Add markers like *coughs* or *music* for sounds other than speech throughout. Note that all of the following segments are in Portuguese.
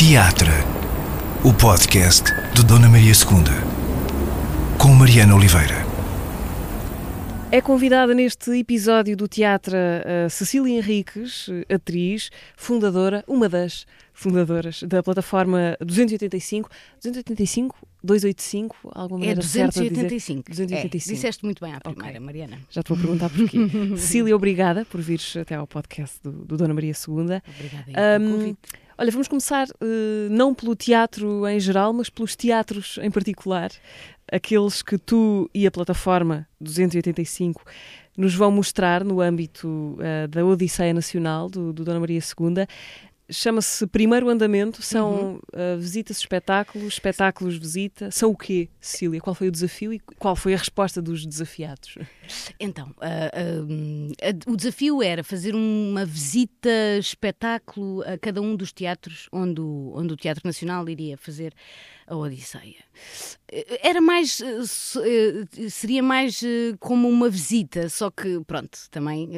Teatro, o podcast de Dona Maria II, com Mariana Oliveira. É convidada neste episódio do teatro a Cecília Henriques, atriz, fundadora, uma das fundadoras da plataforma 285. 285? 285? Alguma É maneira dizer? 285. 285. É, disseste muito bem à primeira, Mariana. Já te vou perguntar porquê. *laughs* Cecília, obrigada por vires até ao podcast do, do Dona Maria II. Obrigada pelo Ahm, convite. Olha, vamos começar eh, não pelo teatro em geral, mas pelos teatros em particular. Aqueles que tu e a plataforma 285 nos vão mostrar no âmbito eh, da Odisseia Nacional do, do Dona Maria II. Chama-se Primeiro Andamento, são eh, visitas, espetáculos, espetáculos, visita. São o quê, Cecília? Qual foi o desafio e qual foi a resposta dos desafiados? Então, ah, a- o desafio era fazer uma visita, espetáculo a cada um dos teatros onde o, onde o Teatro Nacional iria fazer a Odisseia. Eh, Era mais, eh, eh, seria mais como uma visita, só que, pronto, também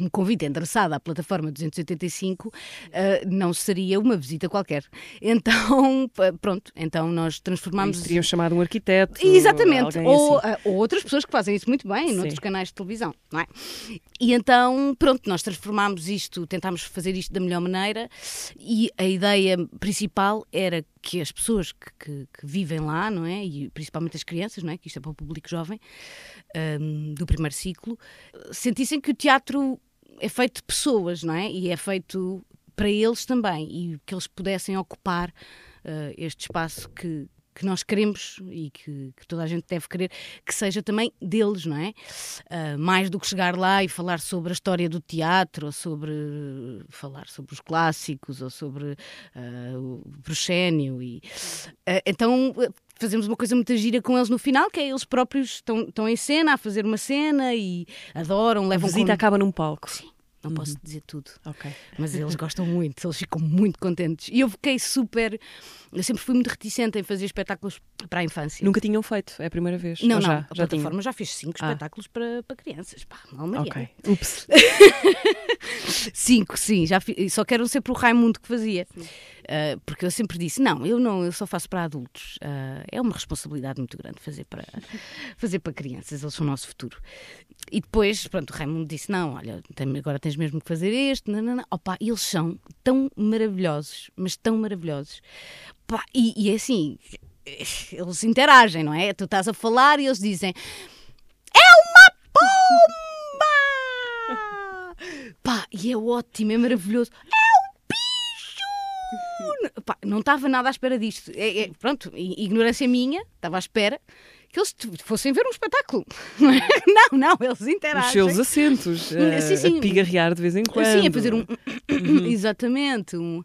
um convite endereçado à plataforma 285 eh, não seria uma visita qualquer. Então, *laughs* pronto, então nós transformámos... Teriam chamado um arquiteto? Exatamente. Ou, assim. ou outras pessoas que fazem isso muito bem Sim. noutros canais de televisão, não é? E então, pronto, nós transformámos isto, tentámos fazer isto da melhor maneira e a ideia principal era que as pessoas que, que- que vivem lá, não é? E principalmente as crianças, não é? Que isto é para o público jovem, ahm, do primeiro ciclo, sentissem que o teatro é feito de pessoas, não é? E é feito para eles também e que eles pudessem ocupar ah, este espaço que, que nós queremos e que, que toda a gente deve querer que seja também deles, não é? Ah, mais do que chegar lá e falar sobre a história do teatro, ou sobre falar sobre os clássicos, ou sobre ah, o proscénio. E, ah, então fazemos uma coisa muito gira com eles no final, que é eles próprios estão, estão em cena a fazer uma cena e adoram, A levam visita com... acaba num palco. Sim, não posso dizer tudo. Mas eles gostam muito, eles ficam muito contentes. E eu fiquei super. Eu sempre fui muito reticente em fazer espetáculos para a infância. Nunca tinham feito, é a primeira vez. Não, Ou não, já, a já plataforma já fez cinco Ah. espetáculos para, para crianças. Pá, não, Mariana. Ok. *laughs* Ups. Cinco, sim, já só que eram sempre o Raimundo que fazia. Ah, porque eu sempre disse: não, eu não, eu só faço para adultos. Ah, é uma responsabilidade muito grande fazer para, *laughs* fazer para crianças, eles são o nosso futuro. E depois, pronto, o Raimundo disse: não, olha, tem- agora tens mesmo que fazer este. Não, não, não. Opa, eles são tão maravilhosos, mas tão maravilhosos. Pá, e, e é assim, eles interagem, não é? Tu estás a falar e eles dizem: Pomba! *laughs* Pá, e é ótimo, é maravilhoso. É bicho! Pá, não estava nada à espera disto. É, é- pronto, ignorância minha, estava à espera que eles fossem ver um espetáculo. *laughs* Não, é? não, não, eles Os interagem. seus assentos. eh, Sim, sim. A pigarrear de vez em quando. Sim, a fazer um. *coughs* Exatamente, um.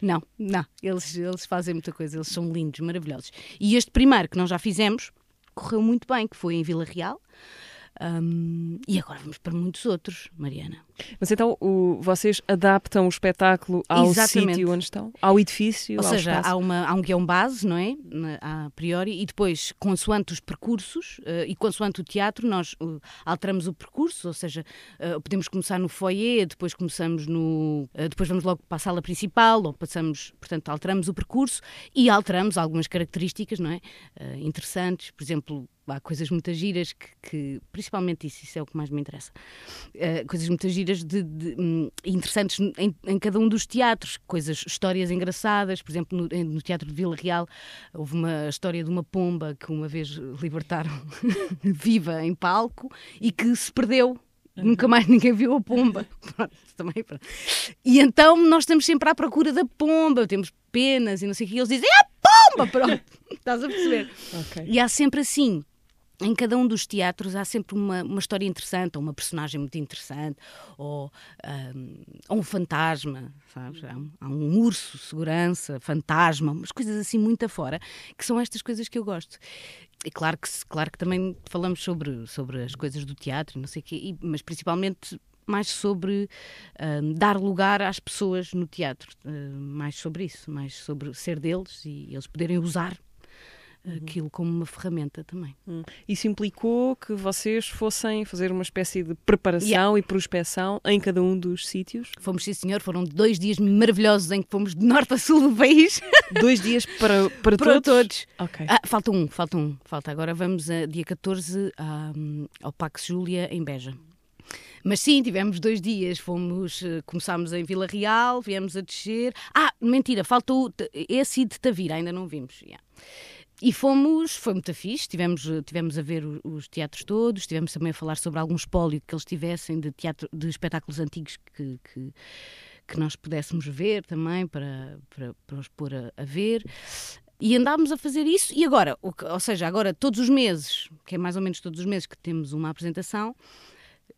não, não, eles, eles fazem muita coisa, eles são lindos, maravilhosos. E este primeiro que nós já fizemos correu muito bem, que foi em Vila Real. Hum, e agora vamos para muitos outros, Mariana. Mas então o- vocês adaptam o espetáculo ao Exatamente. sítio onde estão? Ao edifício? Ou ao seja, espaço? há, uma, há um guião base, não é? A priori, e depois, consoante os percursos eh, e consoante o teatro, nós eh, alteramos o percurso, ou seja, eh, podemos começar no foyer, depois começamos no. depois vamos logo para a sala principal, ou passamos, portanto, alteramos o percurso e alteramos algumas características, não é? Interessantes, por exemplo. Há coisas muito giras que, que- principalmente isso, isso é o que mais me interessa. Eh, coisas muito giras de, de, hum, interessantes em, em cada um dos teatros, coisas, histórias engraçadas. Por exemplo, no, no Teatro de Vila Real houve uma história de uma pomba que uma vez libertaram *laughs* viva em palco e que se perdeu. Nunca mais ninguém viu a pomba. *laughs* Pronto, também, pronto. E então nós estamos sempre à procura da pomba, temos penas e não sei o que. E eles dizem: É a pomba! Pronto, *laughs* estás a perceber? Ok. E há sempre assim. Em cada um dos teatros há sempre uma, uma história interessante, ou uma personagem muito interessante, ou, ahm, ou um fantasma, sabes? Há um, há um urso, segurança, fantasma, umas coisas assim muito afora, que são estas coisas que eu gosto. E claro que, claro que também falamos sobre, sobre as coisas do teatro, não sei quê, e- mas principalmente mais sobre ahm, dar lugar às pessoas no teatro, ah, mais sobre isso, mais sobre ser deles e eles poderem usar aquilo como uma ferramenta também. Hum. Isso implicou que vocês fossem fazer uma espécie de preparação yeah. e prospecção em cada um dos sítios? Fomos, sim, senhor. Foram dois dias maravilhosos em que fomos de norte a sul do país. *laughs* Dois dias para, para, para todos? todos. Okay. Ah, falta um, falta um. Falta agora. Vamos a dia 14 a, ao Pax Júlia, em Beja. Mas sim, tivemos dois dias, fomos, eh, começámos em Vila Real, viemos a descer. Ah, mentira, faltou esse de Tavira, ainda não vimos. Yeah. E fomos, foi muito fixe, tivemos, tivemos a ver os teatros todos, tivemos também a falar sobre algum espólio que eles tivessem de, teatro, de espetáculos antigos que, que, que nós pudéssemos ver também para, para, para os pôr a, a ver. E andámos a fazer isso, e agora, ou seja, agora todos os meses, que é mais ou menos todos os meses que temos uma apresentação,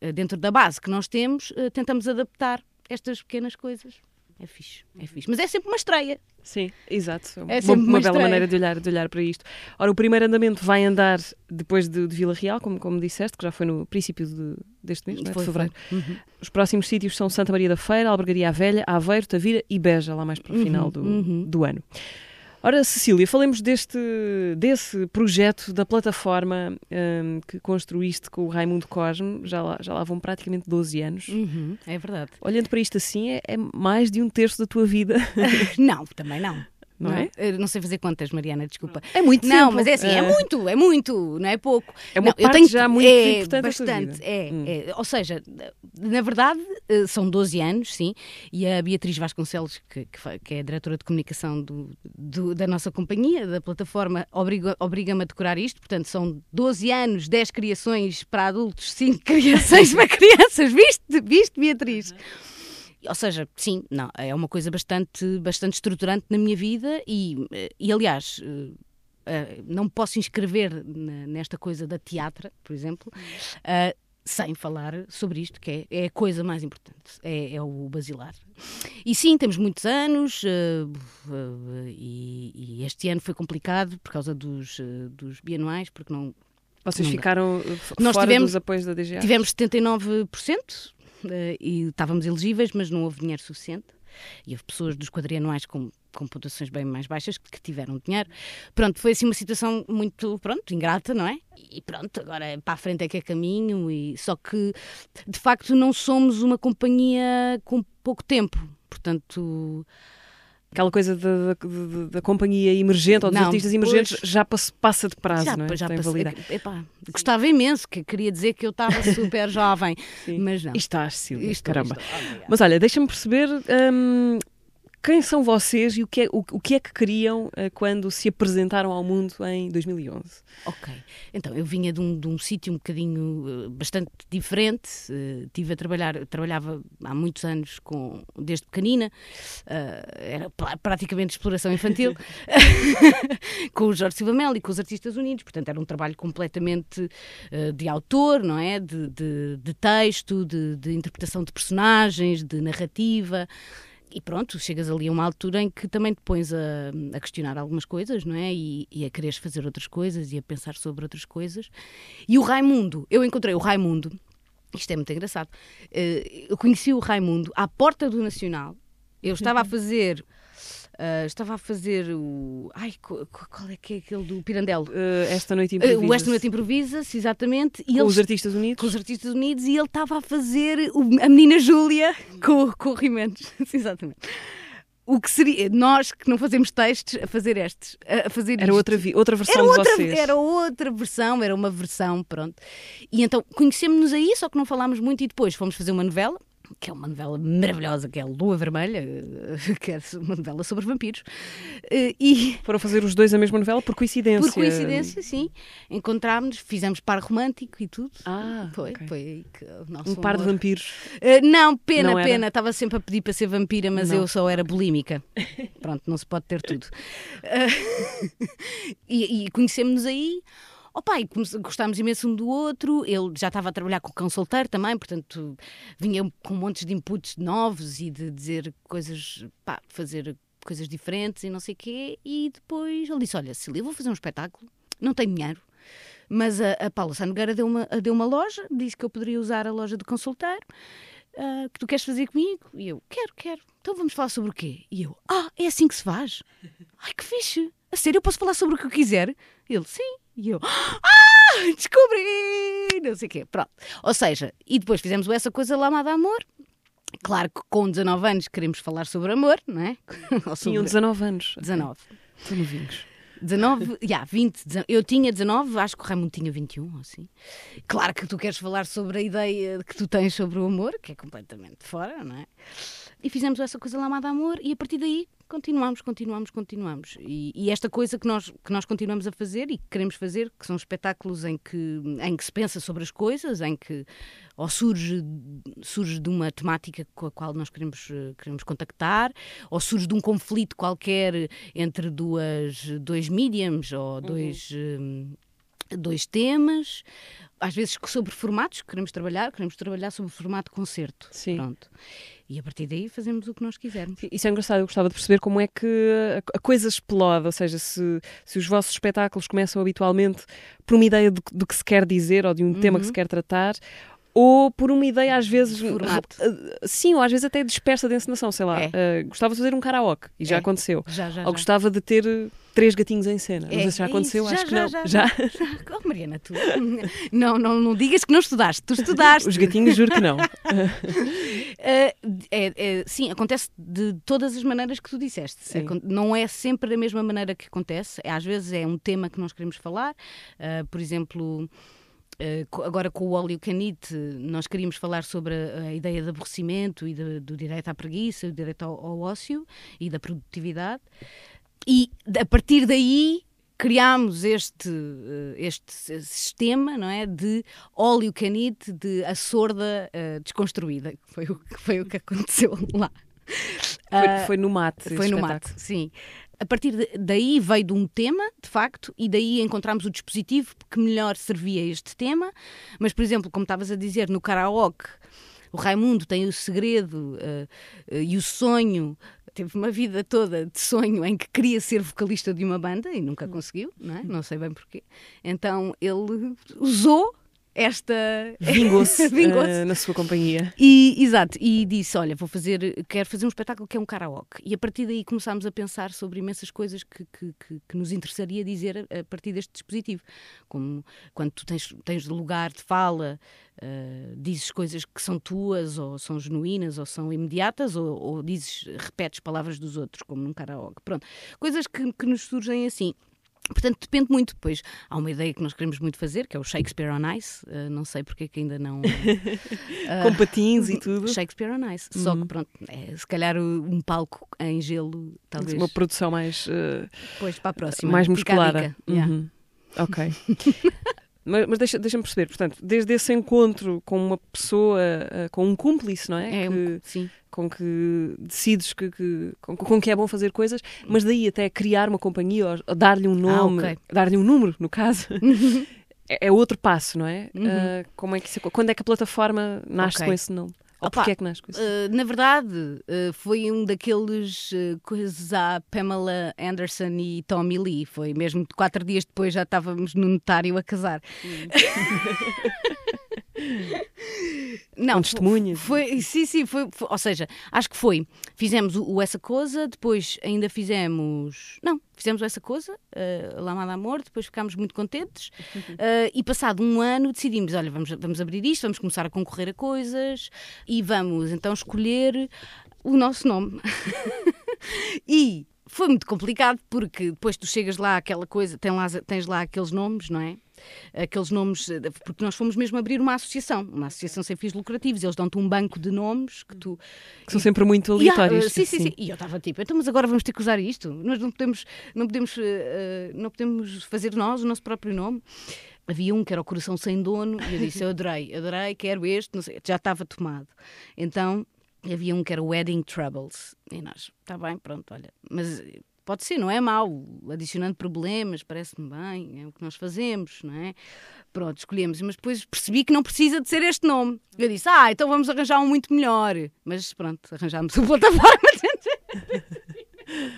eh, dentro da base que nós temos, eh, tentamos adaptar estas pequenas coisas. É fixe, é fixe. Mas é sempre uma estreia. Sim, exato. É uma, uma, bela maneira de olhar, de olhar para isto. Ora, o primeiro andamento vai andar depois de, de Vila Real, como, como disseste, que já foi no princípio de, deste mês, é? de fevereiro. Uhum. Os próximos sítios são Santa Maria da Feira, Albergaria Velha, Aveiro, Tavira e Beja, lá mais para o final uhum. do, uhum. do ano. Ora, Cecília, falemos deste, desse projeto da plataforma um, que construíste com o Raimundo Cosme, já lá, já lá vão praticamente 12 anos. Uhum, é verdade. Olhando para isto assim, é, é mais de um terço da tua vida. *laughs* não, também não. Não, não, é? não sei fazer contas, Mariana, desculpa. É muito Não, tempo. mas é assim, é, é muito, é muito, não é pouco. É uma não, parte eu tenho, já muito é, importante bastante, é, hum. é, Ou seja, na verdade, eh, são 12 anos, sim, e a Beatriz Vasconcelos, que, que é a diretora de comunicação do, do, da nossa companhia, da plataforma, obriga-me obriga a decorar isto, portanto, são 12 anos, 10 criações para adultos, 5 *laughs* criações para crianças, viste, viste Beatriz? Ou seja, sim, não, é uma coisa bastante, bastante estruturante na minha vida e, eh, e aliás, eh, não posso inscrever nesta coisa da teatra, por exemplo, uh, sem falar sobre isto, que é, é a coisa mais importante, é, é, o basilar. E sim, temos muitos anos uh, uh, e, e, este ano foi complicado por causa dos, dos bianuais, porque não. Vocês não ficaram Nós fora tivemos, dos apoios da DGA? Tivemos 79%, uh, e estávamos elegíveis, mas não houve dinheiro suficiente. E houve pessoas dos quadrianuais com, com pontuações bem mais baixas que, que tiveram dinheiro. Pronto, foi assim uma situação muito, pronto, ingrata, não é? E pronto, agora para a frente é que é caminho. E, só que, de facto, não somos uma companhia com pouco tempo. Portanto, aquela coisa da, companhia emergente ou dos não, artistas emergentes já passa de prazo, já, não é? Já passa, epá, gostava imenso, que queria dizer que eu estava *laughs* super jovem, mas não. E estás, Silvia, caramba. Estou. Mas olha, deixa-me perceber hum, quem são vocês e o que é, o, o que, é que queriam uh, quando se apresentaram ao mundo em 2011? Ok, então eu vinha de um, de um sítio um bocadinho uh, bastante diferente. Uh, tive a trabalhar, trabalhava há muitos anos com, desde pequenina, era praticamente exploração infantil, *laughs* *laughs* com o Jorge Silva Mel e com os Artistas Unidos. Portanto, era um trabalho completamente de autor, não é? De, de, de texto, de, de interpretação de personagens, de narrativa e pronto, chegas ali a uma altura em que também te pões a, a questionar algumas coisas, não é? E, e, a quereres fazer outras coisas e a pensar sobre outras coisas. E o Raimundo, eu encontrei o Raimundo, isto é muito engraçado, eh, eu conheci o Raimundo à porta do Nacional, eu estava a *laughs* fazer Uh, estava a fazer o. Ai, qual, qual, é que é aquele do Pirandello? Uh, esta Noite Improvisa. Uh, Esta Noite Improvisa-se, exatamente. E com eles, os Artistas Unidos? Com os Artistas Unidos e ele estava a fazer o, a menina Júlia com, com o Rimentos. *laughs* exatamente o que seria nós que não fazemos textos a fazer estes a fazer era isto. outra outra versão era outra, de vocês era outra versão era uma versão pronto e então conhecemos-nos aí só que não falámos muito e depois fomos fazer uma novela que é uma novela maravilhosa, que é Lua Vermelha, *laughs* que é uma novela sobre vampiros. Eh, e Foram fazer os dois a mesma novela por coincidência? Por coincidência, sim. Encontrámos-nos, fizemos par romântico e tudo. Ah, foi, okay. foi um amor. par de vampiros? Uh, não, pena, não pena. Estava sempre a pedir para ser vampira, mas não. eu só era bulímica. *laughs* Pronto, não se pode ter tudo. Uh, *laughs* e, e conhecemos-nos aí. Opa, e gostámos imenso um do outro, ele já estava a trabalhar com o solteiro também, portanto vinha com montes de inputs novos e de dizer coisas, pá, fazer coisas diferentes e não sei o quê, e depois ele disse, olha, Cília, vou fazer um espetáculo, não tenho dinheiro, mas a, a Paula Sanogueira deu uma, deu uma loja, disse que eu poderia usar a loja de consultar, uh, que tu queres fazer comigo? E eu, quero, quero. Então vamos falar sobre o quê? E eu, ah, é assim que se faz? *laughs* Ai, que fixe! A sério, eu posso falar sobre o que eu quiser? Ele, sim. E eu, ah, descobri! Não sei o quê. Pronto. Ou seja, e depois fizemos essa coisa Lama de Amor. Claro que com 19 anos queremos falar sobre amor, não é? *laughs* Ou sobre... Tinham 19 anos. 19. São novinhos. 19, já, 20, 19, eu tinha 19, acho que o Raimundo tinha 21, ou assim. Claro que tu queres falar sobre a ideia que tu tens sobre o amor, que é completamente fora, não é? E fizemos essa coisa lá de amor e a partir daí continuamos, continuamos, continuamos. E, e, esta coisa que nós, que nós continuamos a fazer e que queremos fazer, que são espetáculos em que, em que se pensa sobre as coisas, em que ou surge, surge de uma temática com a qual nós queremos, queremos contactar, ou surge de um conflito qualquer entre duas, dois mediums ou dois. Uhum. Dois temas, às vezes sobre formatos que queremos trabalhar, queremos trabalhar sobre o formato concerto. Sim. Pronto. E a partir daí fazemos o que nós quisermos. Isso é engraçado, eu gostava de perceber como é que a coisa explode, ou seja, se, se os vossos espetáculos começam habitualmente por uma ideia do, do que se quer dizer ou de um uhum. tema que se quer tratar, ou por uma ideia às vezes Formato. sim, ou às vezes até dispersa de encenação, sei lá. É. Uh, gostava de fazer um karaoke e já é. aconteceu. Já, já, ou gostava de ter três gatinhos em cena. É. Não sei se já aconteceu, já, acho que já, não. Já? já? *laughs* Oh, Mariana, tu. *laughs* não, não, não digas que não estudaste, tu estudaste. Os gatinhos, juro que não. *laughs* é, é, sim, acontece de todas as maneiras que tu disseste. Não é sempre da mesma maneira que acontece. Às vezes é um tema que nós queremos falar. Uh, por exemplo. Uh, agora com o óleo canite, nós queríamos falar sobre a, a ideia de aborrecimento e de, do direito à preguiça, do direito ao, ao, ócio e da produtividade. E a partir daí criámos este, uh, este sistema não é, de óleo canite de a sorda uh, desconstruída, que foi, o, que foi o que aconteceu lá. Foi, foi no mate. Foi no mate, sim a partir daí veio de um tema, de facto, e daí encontramos o dispositivo que melhor servia a este tema. Mas, por exemplo, como estavas a dizer, no karaoke, o Raimundo tem o segredo uh, uh, e o sonho. Teve uma vida toda de sonho em que queria ser vocalista de uma banda e nunca conseguiu, não, é? não sei bem porquê. Então ele usou esta. Vingou-se *laughs* Vingou uh, na sua companhia. E, exato, e disse: Olha, vou fazer, quero fazer um espetáculo que é um karaoke. E a partir daí começámos a pensar sobre imensas coisas que, que, que, que nos interessaria dizer a, a, partir deste dispositivo. Como quando tu tens, tens lugar de fala, uh, dizes coisas que são tuas, ou são genuínas, ou são imediatas, ou, ou dizes, repetes palavras dos outros, como num karaoke. Pronto, coisas que, que nos surgem assim. Portanto, depende muito. Depois há uma ideia que nós queremos muito fazer, que é o Shakespeare on Ice. Uh, não sei porque é que ainda não. Uh, *laughs* Com patins e tudo. Shakespeare on Ice. Uhum. Só que, pronto, é, se calhar um palco em gelo, talvez. Uma produção mais. Uh, pois, para a próxima. Mais musculada. Uhum. Yeah. Ok. *laughs* Mas, mas deixa-me deixa perceber, portanto, desde esse encontro com uma pessoa, uh, com um cúmplice, não é? é que, sim. Com que decides que, que com, com, que é bom fazer coisas, mas daí até criar uma companhia, ou, ou dar-lhe um ah, nome, ah, okay. dar-lhe um número, no caso. *laughs* é, é, outro passo, não é? Uhum. Uh, como é que isso, quando é que a plataforma nasce okay. com esse nome? Ou Opa, porquê é que nasce com isso? Uh, na verdade, uh, foi um daqueles uh, coisas à Pamela Anderson e Tommy Lee. Foi mesmo quatro dias depois já estávamos no notário a casar. Hum. *laughs* Não, testemunhas. Foi, sim, sim, foi, foi, Ou seja, acho que foi. Fizemos o, o, Essa Coisa, depois ainda fizemos. Não, fizemos Essa Coisa, uh, Lamada Amor, depois ficámos muito contentes. Uh, *laughs* e passado um ano decidimos: olha, vamos, vamos abrir isto, vamos começar a concorrer a coisas e vamos então escolher o nosso nome. *laughs* e foi muito complicado porque depois tu chegas lá, aquela coisa, tens lá, tens lá aqueles nomes, não é? Aqueles nomes, eh, porque nós fomos mesmo abrir uma associação, uma associação sem fins lucrativos, eles dão-te um banco de nomes que tu. Que são sempre muito aleatórios. sim, sim, sim, E eu estava tipo, então, mas agora vamos ter que usar isto? Nós não podemos, não podemos, uh, não podemos fazer nós o nosso próprio nome. Havia um que era o Coração Sem Dono, e eu disse: Eu adorei, adorei, quero este, sei, já estava tomado. Então havia um que era Wedding Troubles, e nós, está bem, pronto, olha, mas Pode ser, não é mau, adicionando problemas, parece-me bem, é o que nós fazemos, não é? Pronto, escolhemos, mas depois percebi que não precisa de ser este nome. Eu disse, ah, então vamos arranjar um muito melhor. Mas pronto, arranjámos a *laughs* plataforma.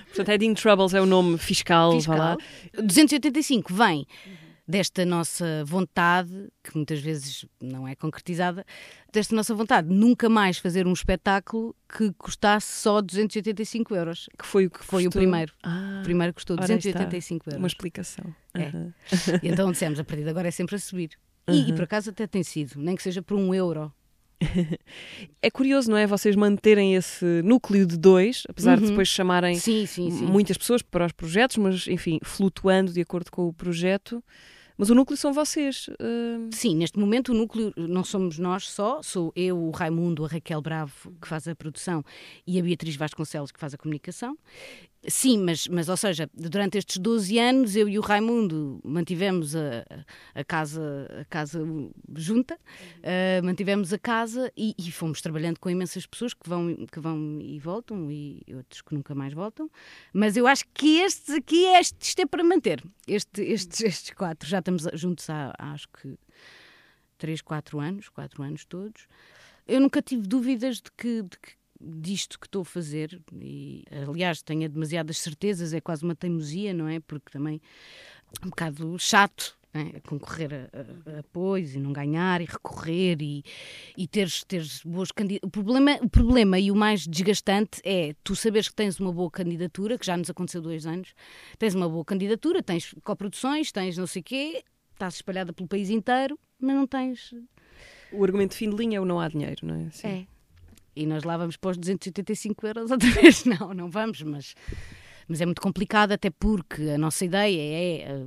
Portanto, Heading Troubles é o nome fiscal, fiscal. Vá lá. 285 vem desta nossa vontade, que muitas vezes não é concretizada, desta nossa vontade de nunca mais fazer um espetáculo que custasse só 285 euros. Que foi o que Foi o custou? primeiro. Ah, O primeiro custou ora aí 285 está. euros. Uma explicação. É. Aham. E então *laughs* dissemos, a partir de agora é sempre a subir. E, e por acaso até tem sido, nem que seja por um euro. *laughs* É curioso, não é? Vocês manterem esse núcleo de dois, apesar de Uhum. depois chamarem Sim, sim, sim. muitas pessoas para os projetos, mas enfim, flutuando de acordo com o projeto. Mas o núcleo são vocês. hum, Sim, neste momento o núcleo não somos nós só, sou eu, o Raimundo, a Raquel Bravo, que faz a produção, e a Beatriz Vasconcelos, que faz a comunicação. Sim, mas, mas ou seja, durante estes 12 anos eu e o Raimundo mantivemos a, a casa, a casa junta, eh, mantivemos a casa e, e fomos trabalhando com imensas pessoas que vão, que vão e voltam e outros que nunca mais voltam. Mas eu acho que estes aqui, este, isto é para manter. Este, estes, estes quatro, já estamos juntos há, há acho que 3, 4 anos, 4 anos todos. Eu nunca tive dúvidas de que, de que- disto que estou a fazer e aliás tenho demasiadas certezas é quase uma teimosia não é porque também é um bocado chato é? concorrer a, a- apoios e não ganhar e recorrer e, e teres, teres boas candidaturas. O problema, o problema e o mais desgastante é tu saberes que tens uma boa candidatura, que já nos aconteceu dois anos, tens uma boa candidatura, tens coproduções, tens não sei o quê, estás espalhada pelo país inteiro, mas não tens. o argumento fim de linha é o não há dinheiro, não é? Sim. É. E nós lá vamos para os 285 euros outra *laughs* vez. Não, não vamos, mas. Mas é muito complicado, até porque a nossa ideia é eh,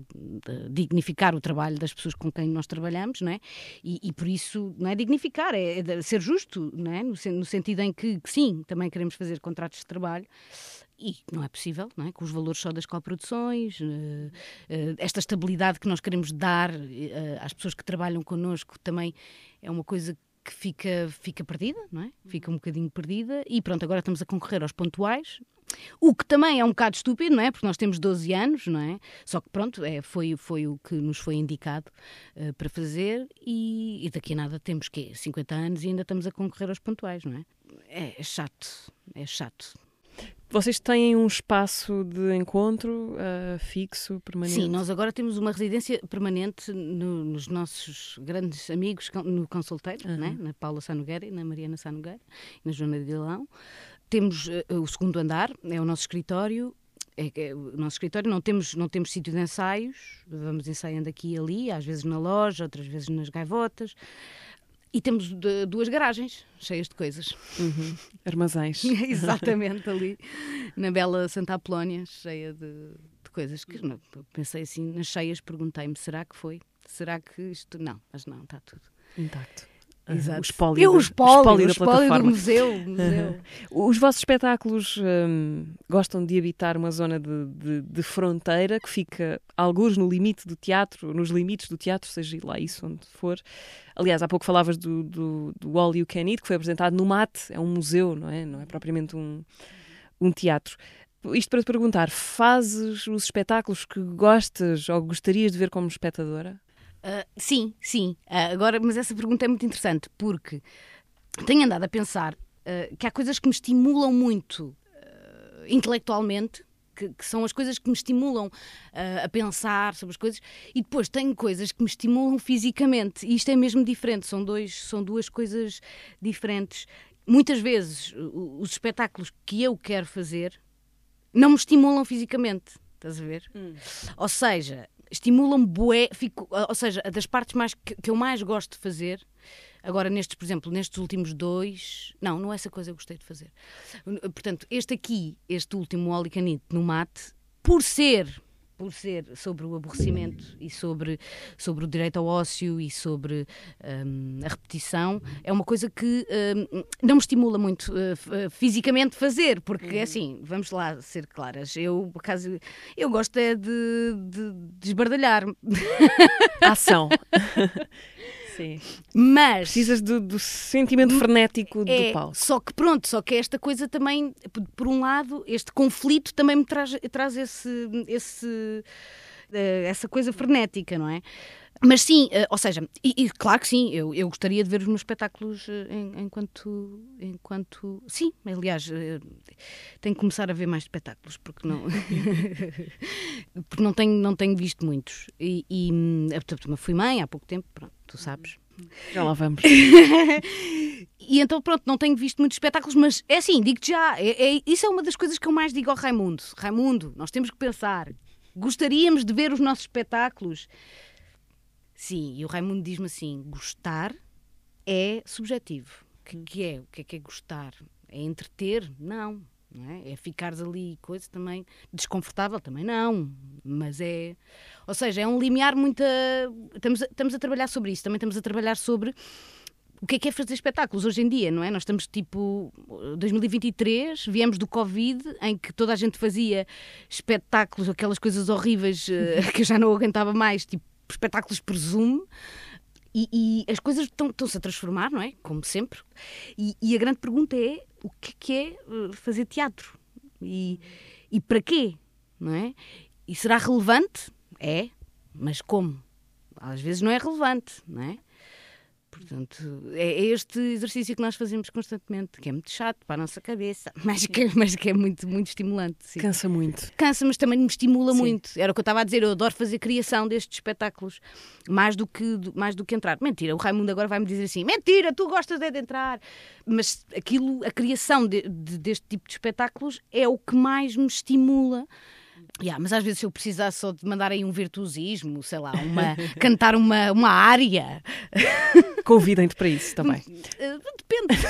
dignificar o trabalho das pessoas com quem nós trabalhamos, não é? E, e por isso não é dignificar, é, é ser justo, não é? No, no sentido em que, sim, também queremos fazer contratos de trabalho e não é possível, não é? Com os valores só das coproduções, eh, eh, esta estabilidade que nós queremos dar às pessoas que trabalham connosco também é uma coisa que fica, fica perdida, não é? Fica um bocadinho perdida e pronto, agora estamos a concorrer aos pontuais, o que também é um bocado estúpido, não é? Porque nós temos 12 anos, não é? Só que pronto, é, foi, foi o que nos foi indicado eh, para fazer e, e daqui a nada temos que 50 anos e ainda estamos a concorrer aos pontuais, não é? É, é chato, é chato. Vocês têm um espaço de encontro ah, fixo, permanente? Sim, nós agora temos uma residência permanente no- nos nossos grandes amigos no Consulteiro, Uhum. né? na Paula Sanogueira e na Mariana Sanogueira, e na Joana de Dilão. Temos eh, o segundo andar, é o nosso escritório. É, é o nosso escritório não temos não temos sítio de ensaios, vamos ensaiando aqui e ali, às vezes na loja, outras vezes nas gaivotas. E temos de- duas garagens cheias de coisas. Uhum. Armazéns. *laughs* Exatamente, ali na bela Santa Apolónia, cheia de, de coisas que não, pensei assim, nas cheias, perguntei-me: será que foi? Será que isto. Não, mas não, está tudo. Intacto. Exato. O espólio, Eu, o espólio, espólio o espólio do museu. *laughs* museu. Os vossos espetáculos hum, gostam de habitar uma zona de, de- de fronteira que fica, alguns, no limite do teatro, nos limites do teatro, seja lá isso onde for. Aliás, há pouco falavas do, do, do All You Can Eat, que foi apresentado no MAT, é um museu, não é? Não é propriamente um, um teatro. Isto para te perguntar, fazes os espetáculos que gostas ou gostarias de ver como espectadora? Ah, sim, sim. Ah, agora, mas essa pergunta é muito interessante porque tenho andado a pensar ah, que há coisas que me estimulam muito intelectualmente. Que, que são as coisas que me estimulam a pensar sobre as coisas, e depois tenho coisas que me estimulam fisicamente, e isto é mesmo diferente, são, dois, são duas coisas diferentes. Muitas vezes os espetáculos que eu quero fazer não me estimulam fisicamente, estás a ver? Ou seja, estimulam-me bué, fico, ou seja, das partes mais que, que eu mais gosto de fazer, agora nestes, por exemplo, nestes últimos dois, não, não é essa coisa que eu gostei de fazer. Portanto, este aqui, este último Eat no mate, por ser por ser sobre o aborrecimento e sobre, sobre o direito ao ócio e sobre hum, a repetição, é uma coisa que hum, não me estimula muito uh, fisicamente fazer, porque é assim, vamos lá ser claras, eu, por acaso, eu gosto é de, de, de esbardalhar, Ação. *laughs* Sim. mas... Precisas do, do sentimento frenético É, do palco. só que pronto, só que esta coisa também, por- um lado, este conflito também me traz, traz esse, esse, essa coisa frenética, não é? Mas sim, uh, ou seja, e, e, claro que sim, eu, eu gostaria de ver os meus espetáculos em, enquanto, enquanto. Sim, aliás, tenho que começar a ver mais espetáculos, porque não. *laughs* porque não tenho, não tenho visto muitos. E, e portanto, fui mãe há pouco tempo, pronto, tu sabes. Já lá vamos. *laughs* e então, pronto, não tenho visto muitos espetáculos, mas é assim, digo-te já, é, é, isso é uma das coisas que eu mais digo ao Raimundo. Raimundo, nós temos que pensar. Gostaríamos de ver os nossos espetáculos Sim, e o Raimundo diz-me assim: gostar é subjetivo. O que, que, é? O que é que é gostar? É entreter? Não. não é? é ficares ali coisa também desconfortável? Também não. Mas é. Ou seja, é um limiar muito. Estamos, a, estamos a trabalhar sobre isso. Também estamos a trabalhar sobre o que é que é fazer espetáculos hoje em dia, não é? Nós estamos tipo 2023, viemos do Covid, em que toda a gente fazia espetáculos, aquelas coisas horríveis uh, *laughs* que eu já não aguentava mais, tipo espetáculos por Zoom. E, e as coisas estão-se a transformar, não é? Como sempre. E, e, a grande pergunta é o que é, que é eh, fazer teatro? E, e para quê? Não é? E será relevante? É, mas como? Às vezes não é relevante, não é? Portanto, é, é este exercício que nós fazemos constantemente, que é muito chato para a nossa cabeça, *laughs* mas que, mas que é muito, muito estimulante. Sim. Cansa muito. Cansa, mas também me estimula sim. muito. Era o que eu estava a dizer, eu adoro fazer criação destes espetáculos, mais do que, mais do que entrar. Mentira, o Raimundo agora vai-me dizer assim: mentira, tu gostas de entrar. Mas aquilo, a criação de, de, deste tipo de espetáculos é o que mais me estimula. Yeah, mas às vezes se eu precisasse só de mandar aí um virtuosismo, sei lá, uma, *laughs* cantar uma, uma área. *laughs* Convidem-te para isso também. Uh, *laughs* depende.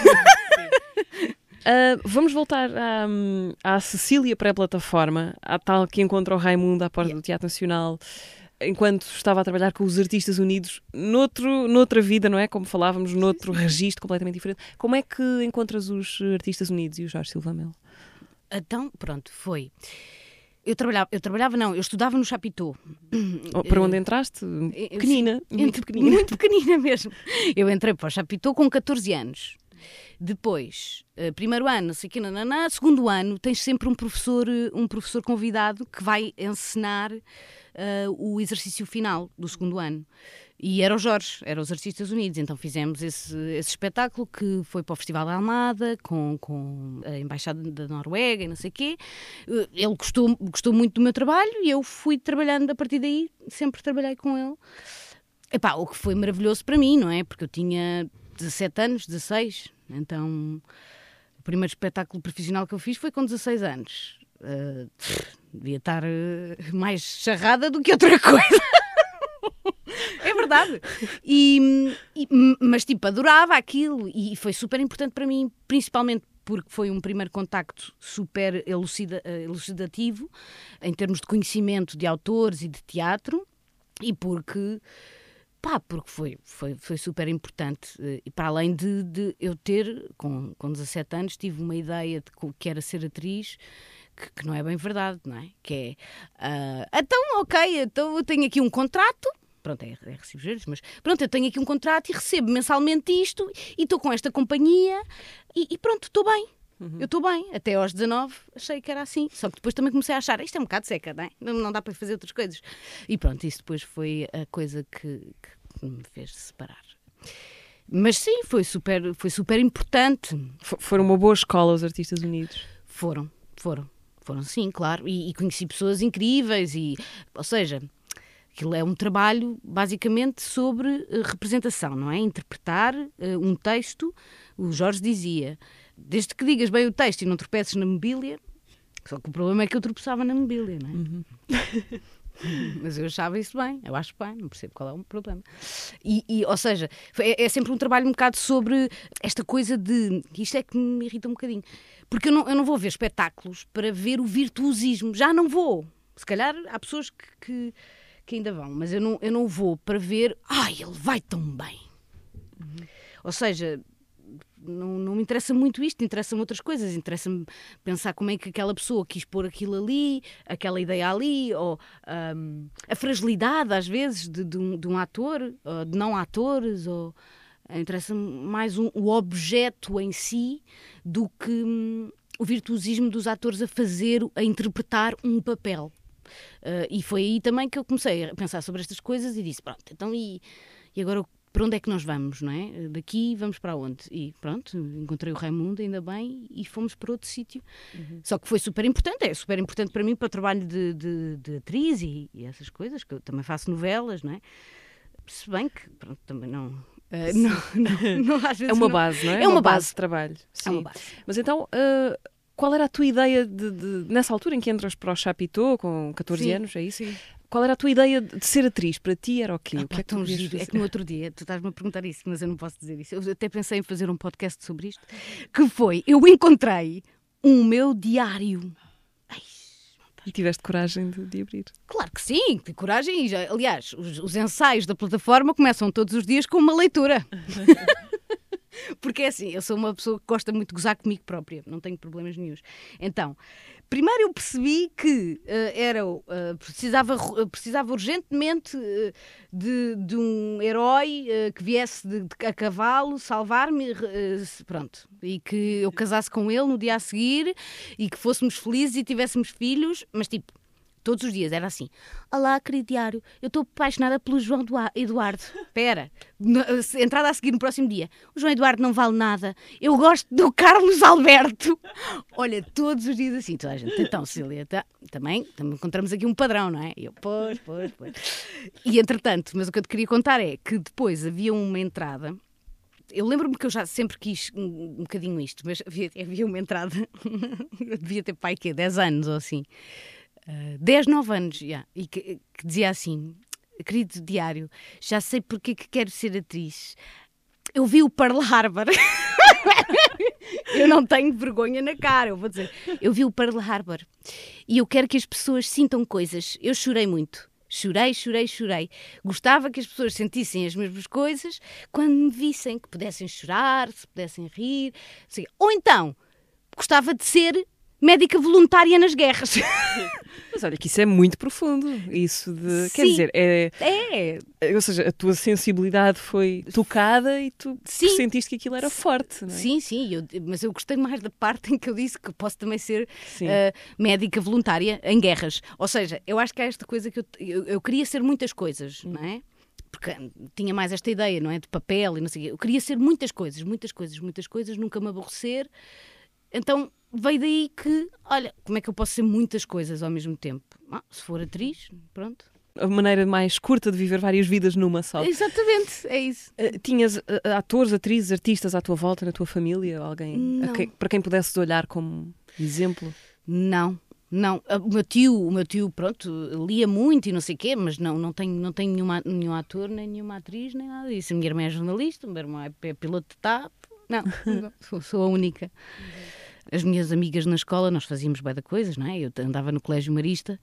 Uh, vamos voltar à, à Cecília pré-plataforma, à tal que encontra o Raimundo à porta yeah. do Teatro Nacional, enquanto estava a trabalhar com os Artistas Unidos, noutro, noutra vida, não é? Como falávamos, noutro registro completamente diferente. Como é que encontras os Artistas Unidos e o Jorge Silva Melo? Então, pronto, foi. Eu trabalhava, eu trabalhava, não, eu estudava no Chapitão. Oh, para onde entraste? Pequenina, Sim, muito pequenina. Muito pequenina *laughs* mesmo. Eu entrei para o Chapitão com 14 anos. Depois, uh, primeiro ano, não sei o nananá, segundo ano, tens sempre um professor, eh, um professor convidado que vai ensinar uh, o exercício final do segundo ano. E era o Jorge, era os Artistas Unidos. Então fizemos esse, esse espetáculo que foi para o Festival da Almada, com, com a Embaixada da Noruega e não sei o quê. Ele gostou, gostou muito do meu trabalho e eu fui trabalhando a partir daí, sempre trabalhei com ele. Epá, o que foi maravilhoso para mim, não é? Porque eu tinha 17 anos, 16, então o primeiro espetáculo profissional que eu fiz foi com 16 anos. Uh, devia estar uh, mais charrada do que outra *laughs* coisa. Verdade. E, e, mas tipo, adorava aquilo e foi super importante para mim, principalmente porque foi um primeiro contacto super elucida, eh, elucidativo em termos de conhecimento de autores e de teatro e porque pá, porque foi, foi, foi super importante. Eh, e para além de, de eu ter, com, com 17 anos, tive uma ideia de que era ser atriz. Que, que não é bem verdade, não é? Que é, uh, então, ok, então eu tenho aqui um contrato, pronto, é, é recibos mas pronto, eu tenho aqui um contrato e recebo mensalmente isto e estou com esta companhia e, e pronto, estou bem. Uhum. Eu estou bem. Até aos 19 achei que era assim. Só que depois também comecei a achar isto é um bocado seca, não é? Não, não dá para fazer outras coisas. E pronto, isso depois foi a coisa que, que me fez separar. Mas sim, foi super, foi super importante. Foram uma boa escola os Artistas Unidos? Foram, foram. Foram sim, claro. E, e conheci pessoas incríveis. e Ou seja, Aquilo é um trabalho basicamente sobre uh, representação, não é? Interpretar uh, um texto. O Jorge dizia: desde que digas bem o texto e não tropeces na mobília. Só que o problema é que eu tropeçava na mobília, não é? Uhum. *laughs* Mas eu achava isso bem, eu acho bem, não percebo qual é o problema. E, e ou seja, é, é, sempre um trabalho um bocado sobre esta coisa de. Isto é que me irrita um bocadinho. Porque eu não, eu não vou ver espetáculos para ver o virtuosismo, já não vou. Se calhar há pessoas que, que que ainda vão, mas eu não, eu não vou para ver, ai, ele vai tão bem. Uhum. Ou seja, não, não me interessa muito isto, interessa-me outras coisas. Interessa-me pensar como é que aquela pessoa quis pôr aquilo ali, aquela ideia ali, ou um, a fragilidade, às vezes, de, de, um, de um ator, ou de não atores, ou interessa-me mais um, o objeto em si do que hum, o virtuosismo dos atores a fazer, a interpretar um papel. Uh, e foi aí também que eu comecei a pensar sobre estas coisas e disse: pronto, então e, e agora para onde é que nós vamos, não é? Daqui vamos para onde? E pronto, encontrei o Raimundo, ainda bem, e fomos para outro sítio. Uhum. Só que foi super importante, é super importante para mim, para o trabalho de, de, de atriz e, e, essas coisas, que eu também faço novelas, não é? Se bem que, pronto, também não. Uh, *laughs* não, não, não, às vezes é uma base, não é? É uma, base. base de trabalho. Sim. É uma base. Mas então, uh, qual era a tua ideia de, de, nessa altura em que entras para o Chapitão, com 14 Sim. anos, é isso? Sim. Qual era a tua ideia de ser atriz? Para ti era o quê? Ah, o que é que tão tu querias giro. É que no outro dia, tu estás-me a perguntar isso, mas eu não posso dizer isso. Eu até pensei em fazer um podcast sobre isto, que foi, eu encontrei um meu diário. Ai, E tiveste coragem de, de abrir. Claro que sim, que coragem. Já, aliás, os, os ensaios da plataforma começam todos os dias com uma leitura. *laughs* Porque é assim, eu sou uma pessoa que gosta muito de gozar comigo própria, não tenho problemas nenhums. Então, primeiro eu percebi que uh, era, uh, precisava, uh, precisava urgentemente de, de, um herói que viesse de, de, a cavalo salvar-me, pronto, e que eu casasse com ele no dia a seguir e que fôssemos felizes e tivéssemos filhos, mas tipo, todos os dias, era assim. Olá, querido diário, eu estou apaixonada pelo João Eduardo. Espera, entrada a seguir no próximo dia. O João Eduardo não vale nada. Eu gosto do Carlos Alberto. Olha, todos os dias assim, toda a gente. Então, Cília, tá, também, também encontramos aqui um padrão, não é? Eu, pois, pois, pois. E entretanto, mas o que eu te queria contar é que depois havia uma entrada. Eu lembro-me que eu já sempre quis um, um bocadinho isto, mas havia, havia uma entrada. *laughs* eu devia ter pai que 10 anos ou assim. Uh, 10, 9 anos, já, e que, que, dizia assim: querido diário, já sei porque que quero ser atriz. Eu vi o Pearl Harbor. *laughs* eu não tenho vergonha na cara, eu vou dizer. Eu vi o Pearl Harbor e eu quero que as pessoas sintam coisas. Eu chorei muito. Chorei, chorei, chorei. Gostava que as pessoas sentissem as mesmas coisas quando me vissem, que pudessem chorar, se pudessem rir. Ou então, gostava de ser médica voluntária nas guerras. *laughs* Mas olha que isso é muito profundo. Isso de. Sim, quer dizer, é, é. Ou seja, a tua sensibilidade foi tocada e tu sim. sentiste que aquilo era forte. Não é? Sim, sim. Eu, mas eu gostei mais da parte em que eu disse que posso também ser uh, médica voluntária em guerras. Ou seja, eu acho que é esta coisa que eu, eu, eu queria ser muitas coisas, hum. não é? porque tinha mais esta ideia, não é? De papel e não sei o quê. Eu queria ser muitas coisas, muitas coisas, muitas coisas, nunca me aborrecer. Então veio daí que, olha, como é que eu posso ser muitas coisas ao mesmo tempo? Ah, se for atriz, pronto. A maneira mais curta de viver várias vidas numa só. Exatamente, é isso. Uh, tinhas uh, atores, atrizes, artistas à tua volta, na tua família? Alguém quem, para quem pudesses olhar como exemplo? Não, não, o meu tio, o meu tio, pronto, lia muito e não sei o quê, mas não, não tenho, não tenho nenhuma, nenhum ator, nem nenhuma atriz, nem nada disso. A minha irmã é jornalista, o meu irmão é, é piloto de TAP. Não, *laughs* sou, sou, a única. As minhas amigas na escola, nós fazíamos bem de coisas, não é? Eu andava no colégio marista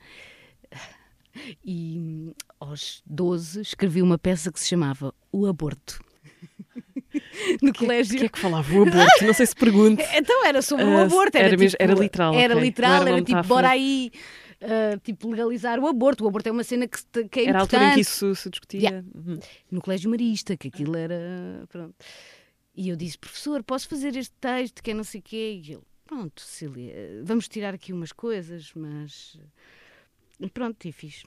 e aos 12 escrevi uma peça que se chamava O Aborto. *laughs* no que, colégio. O que é que falava o aborto? Não sei se pergunto. *laughs* Então era sobre o aborto. Era, era, tipo, era literal. Era okay. literal, era, era tipo, bora aí. Uh, tipo, legalizar o aborto. O aborto é uma cena que, que é era importante. Era a altura em que isso se discutia. Yeah. Uhum. No colégio marista, que aquilo era. Pronto. E eu disse, professor, posso fazer este texto que é não sei o quê? E ele, pronto, Cília, vamos tirar aqui umas coisas, mas. Pronto, e fiz.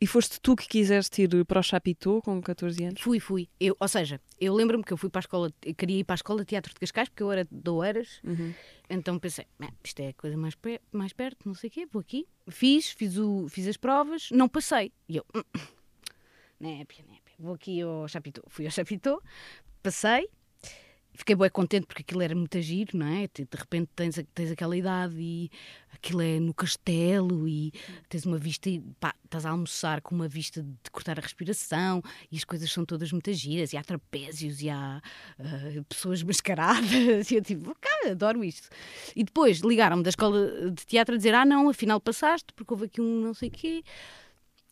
E foste tu que quiseste ir para o Chapitão com 14 anos? Fui, fui. Eu, ou seja, eu lembro-me que eu fui para a escola, queria ir para a escola de teatro de Cascais, porque eu era de Oeiras, uhum. então pensei, isto é a coisa mais, mais perto, não sei o quê, vou aqui. Fiz, fiz, o, fiz as provas, não passei. E eu, népia, népia, vou aqui ao Chapitão. Fui ao Chapitão, passei, fiquei bem contente porque aquilo era muito giro, não é? De repente tens, tens aquela idade e aquilo é no castelo e tens uma vista e pá, estás a almoçar com uma vista de cortar a respiração e as coisas são todas muito giras e há trapézios e há uh, pessoas *laughs* mascaradas e eu tipo, cara, adoro isto. E depois ligaram-me da escola de teatro a dizer, ah não, afinal passaste porque houve aqui um não sei quê.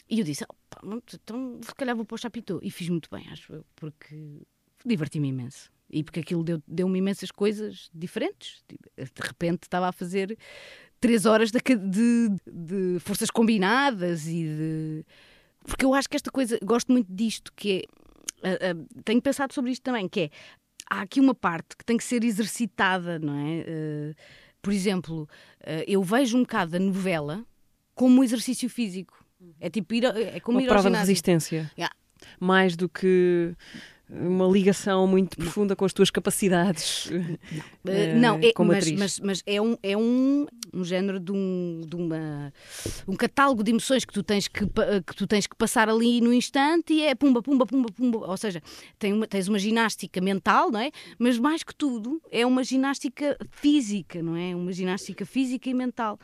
E eu disse, oh, então se calhar vou para o Chapitão. E fiz muito bem, acho eu, porque diverti-me imenso e porque aquilo deu-me deu imensas coisas diferentes. De repente estava a fazer três horas de, de, de, forças combinadas e de. Porque eu acho que esta coisa, gosto muito disto, que é. Uh, uh, tenho pensado sobre isto também, que é. Há aqui uma parte que tem que ser exercitada, não é? Uh, por exemplo, eu vejo um bocado a novela como exercício físico. É tipo ir, é como uma ir prova de resistência. Yeah. Mais do que uma ligação muito profunda com as tuas capacidades. Eh, eh, não, é, como mas, mas, mas é, um, é um, um género de, um, de uma, um catálogo de emoções que tu, tens que, que tu tens que passar ali no instante e é pumba, pumba, pumba, pumba. Ou seja, tem uma- tens uma ginástica mental, não é? Mas mais que tudo, é uma ginástica física, não é? Uma ginástica física e mental.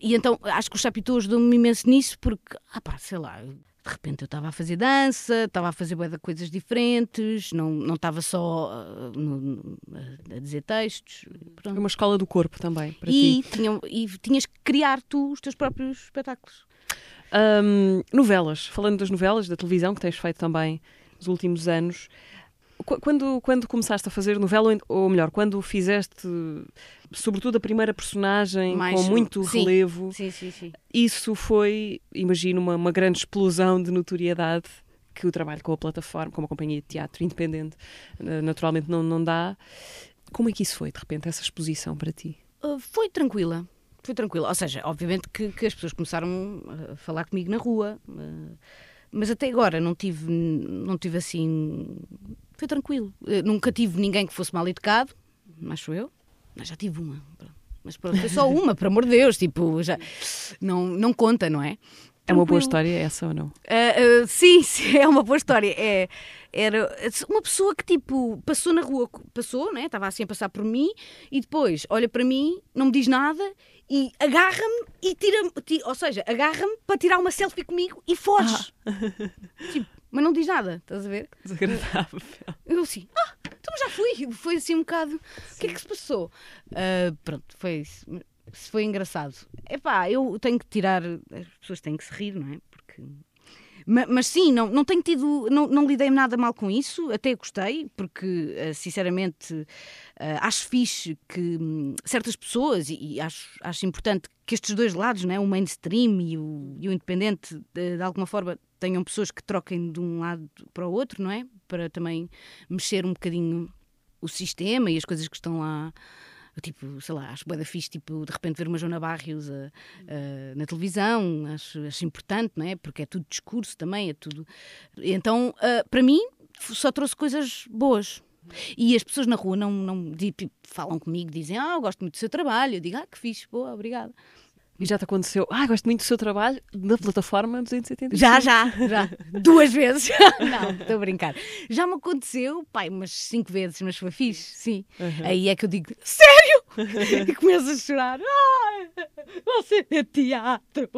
E então acho que o Chapitão ajudou-me imenso nisso porque, ah pá, sei lá. De repente eu estava a fazer dança, estava a fazer bué de coisas diferentes, não, não estava só ah, no- a dizer textos. pronto. Uma escola do corpo também, para E, ti. tinham- e tinhas que criar tu os teus próprios espetáculos. Hum, novelas, falando das novelas, da televisão, que tens feito também nos últimos anos. Qu- Quando, quando começaste a fazer novela, ou melhor, quando fizeste, sobretudo a primeira personagem, Mais- com muito sim. relevo, Sim, sim, isso foi, imagino, uma, uma grande explosão de notoriedade que o trabalho com a plataforma, com uma companhia de teatro independente, naturalmente não, não dá. Como é que isso foi, de repente, essa exposição para ti? Uh, foi tranquila. Foi tranquila. Ou seja, obviamente que, que as pessoas começaram uh, a falar comigo na rua. uh, mas até agora não tive, não tive assim. Foi tranquilo. Uh, nunca tive ninguém que fosse mal educado, acho eu. Mas já tive uma. Mas pronto, foi só *laughs* uma, por amor de Deus. Tipo, já. Não, não conta, não é? É uma boa história essa ou não? Uh, uh, sim, *laughs* sim, é uma boa história. É, era uma pessoa que, tipo, passou na rua, passou, né? Estava assim a passar por mim e depois olha para mim, não me diz nada e agarra-me e tira-me, ti- ou seja, agarra-me para tirar uma selfie comigo e foge. *laughs* Tipo, mas não diz nada, estás a ver? Desagradável. Eu assim, ah, então já fui. Foi assim um bocado. O que é que se passou? Ah, pronto, foi isso. Se foi engraçado. Epá, eu tenho que tirar. As pessoas têm que se rir, não é? Porque. Ma- Mas, sim, não, não tenho tido, não, não lidei nada mal com isso, até gostei, porque ah, sinceramente ah, acho fixe que hum, certas pessoas, e, e acho, acho importante que estes dois lados, né, o mainstream e o, e o independente, de, de alguma forma tenham pessoas que troquem de um lado para o outro, não é? Para também mexer um bocadinho o sistema e as coisas que estão lá. Tipo, sei lá, acho bué da fixe, tipo, de repente ver uma Joana Barrios a- a- na televisão, acho, acho importante, não é? Porque é tudo discurso também, é tudo... Então, ah, para mim, só trouxe coisas boas. E as pessoas na rua não, não tipo, falam comigo, dizem, ah, eu gosto muito do seu trabalho. Eu digo, ah, que fixe, boa, obrigada. E já te aconteceu? Ah, gosto muito do seu trabalho na plataforma 270. Já, já, já. *laughs* Duas vezes. *laughs* Não, estou a brincar. Já me aconteceu, pai, umas cinco vezes, mas foi fixe, sim. Aí é que eu digo, sério? *laughs* E começo a chorar. Ai, você vê teatro.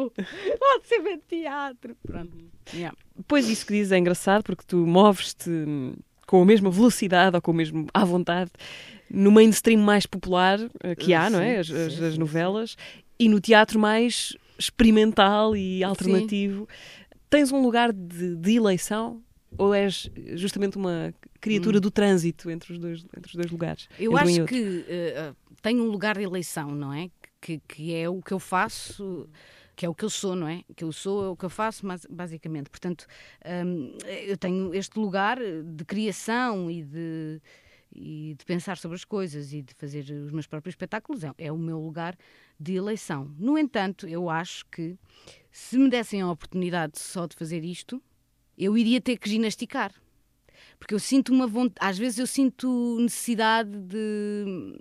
Você vê teatro. Pronto. Yeah. Pois isso que dizes é engraçado porque tu moves-te com a mesma velocidade ou com o mesmo à vontade no mainstream mais popular eh, que há, não é? As, Sim, as- sim, as sim, novelas e no teatro mais experimental e alternativo. Tens um lugar de, de eleição ou és justamente uma criatura do trânsito entre os dois, entre os dois lugares? Eu um acho outro? que eh, tenho um lugar de eleição, não é? Que, que é o que eu faço, que é o que eu sou, não é? Que eu sou é o que eu faço, mas, basicamente. Portanto, hum, eu tenho este lugar de criação e de, e de pensar sobre as coisas e de fazer os meus próprios espetáculos. É, é o meu lugar de eleição. No entanto, eu acho que se me dessem a oportunidade só de fazer isto, eu iria ter que ginasticar. Porque eu sinto uma vontade, às vezes eu sinto necessidade de,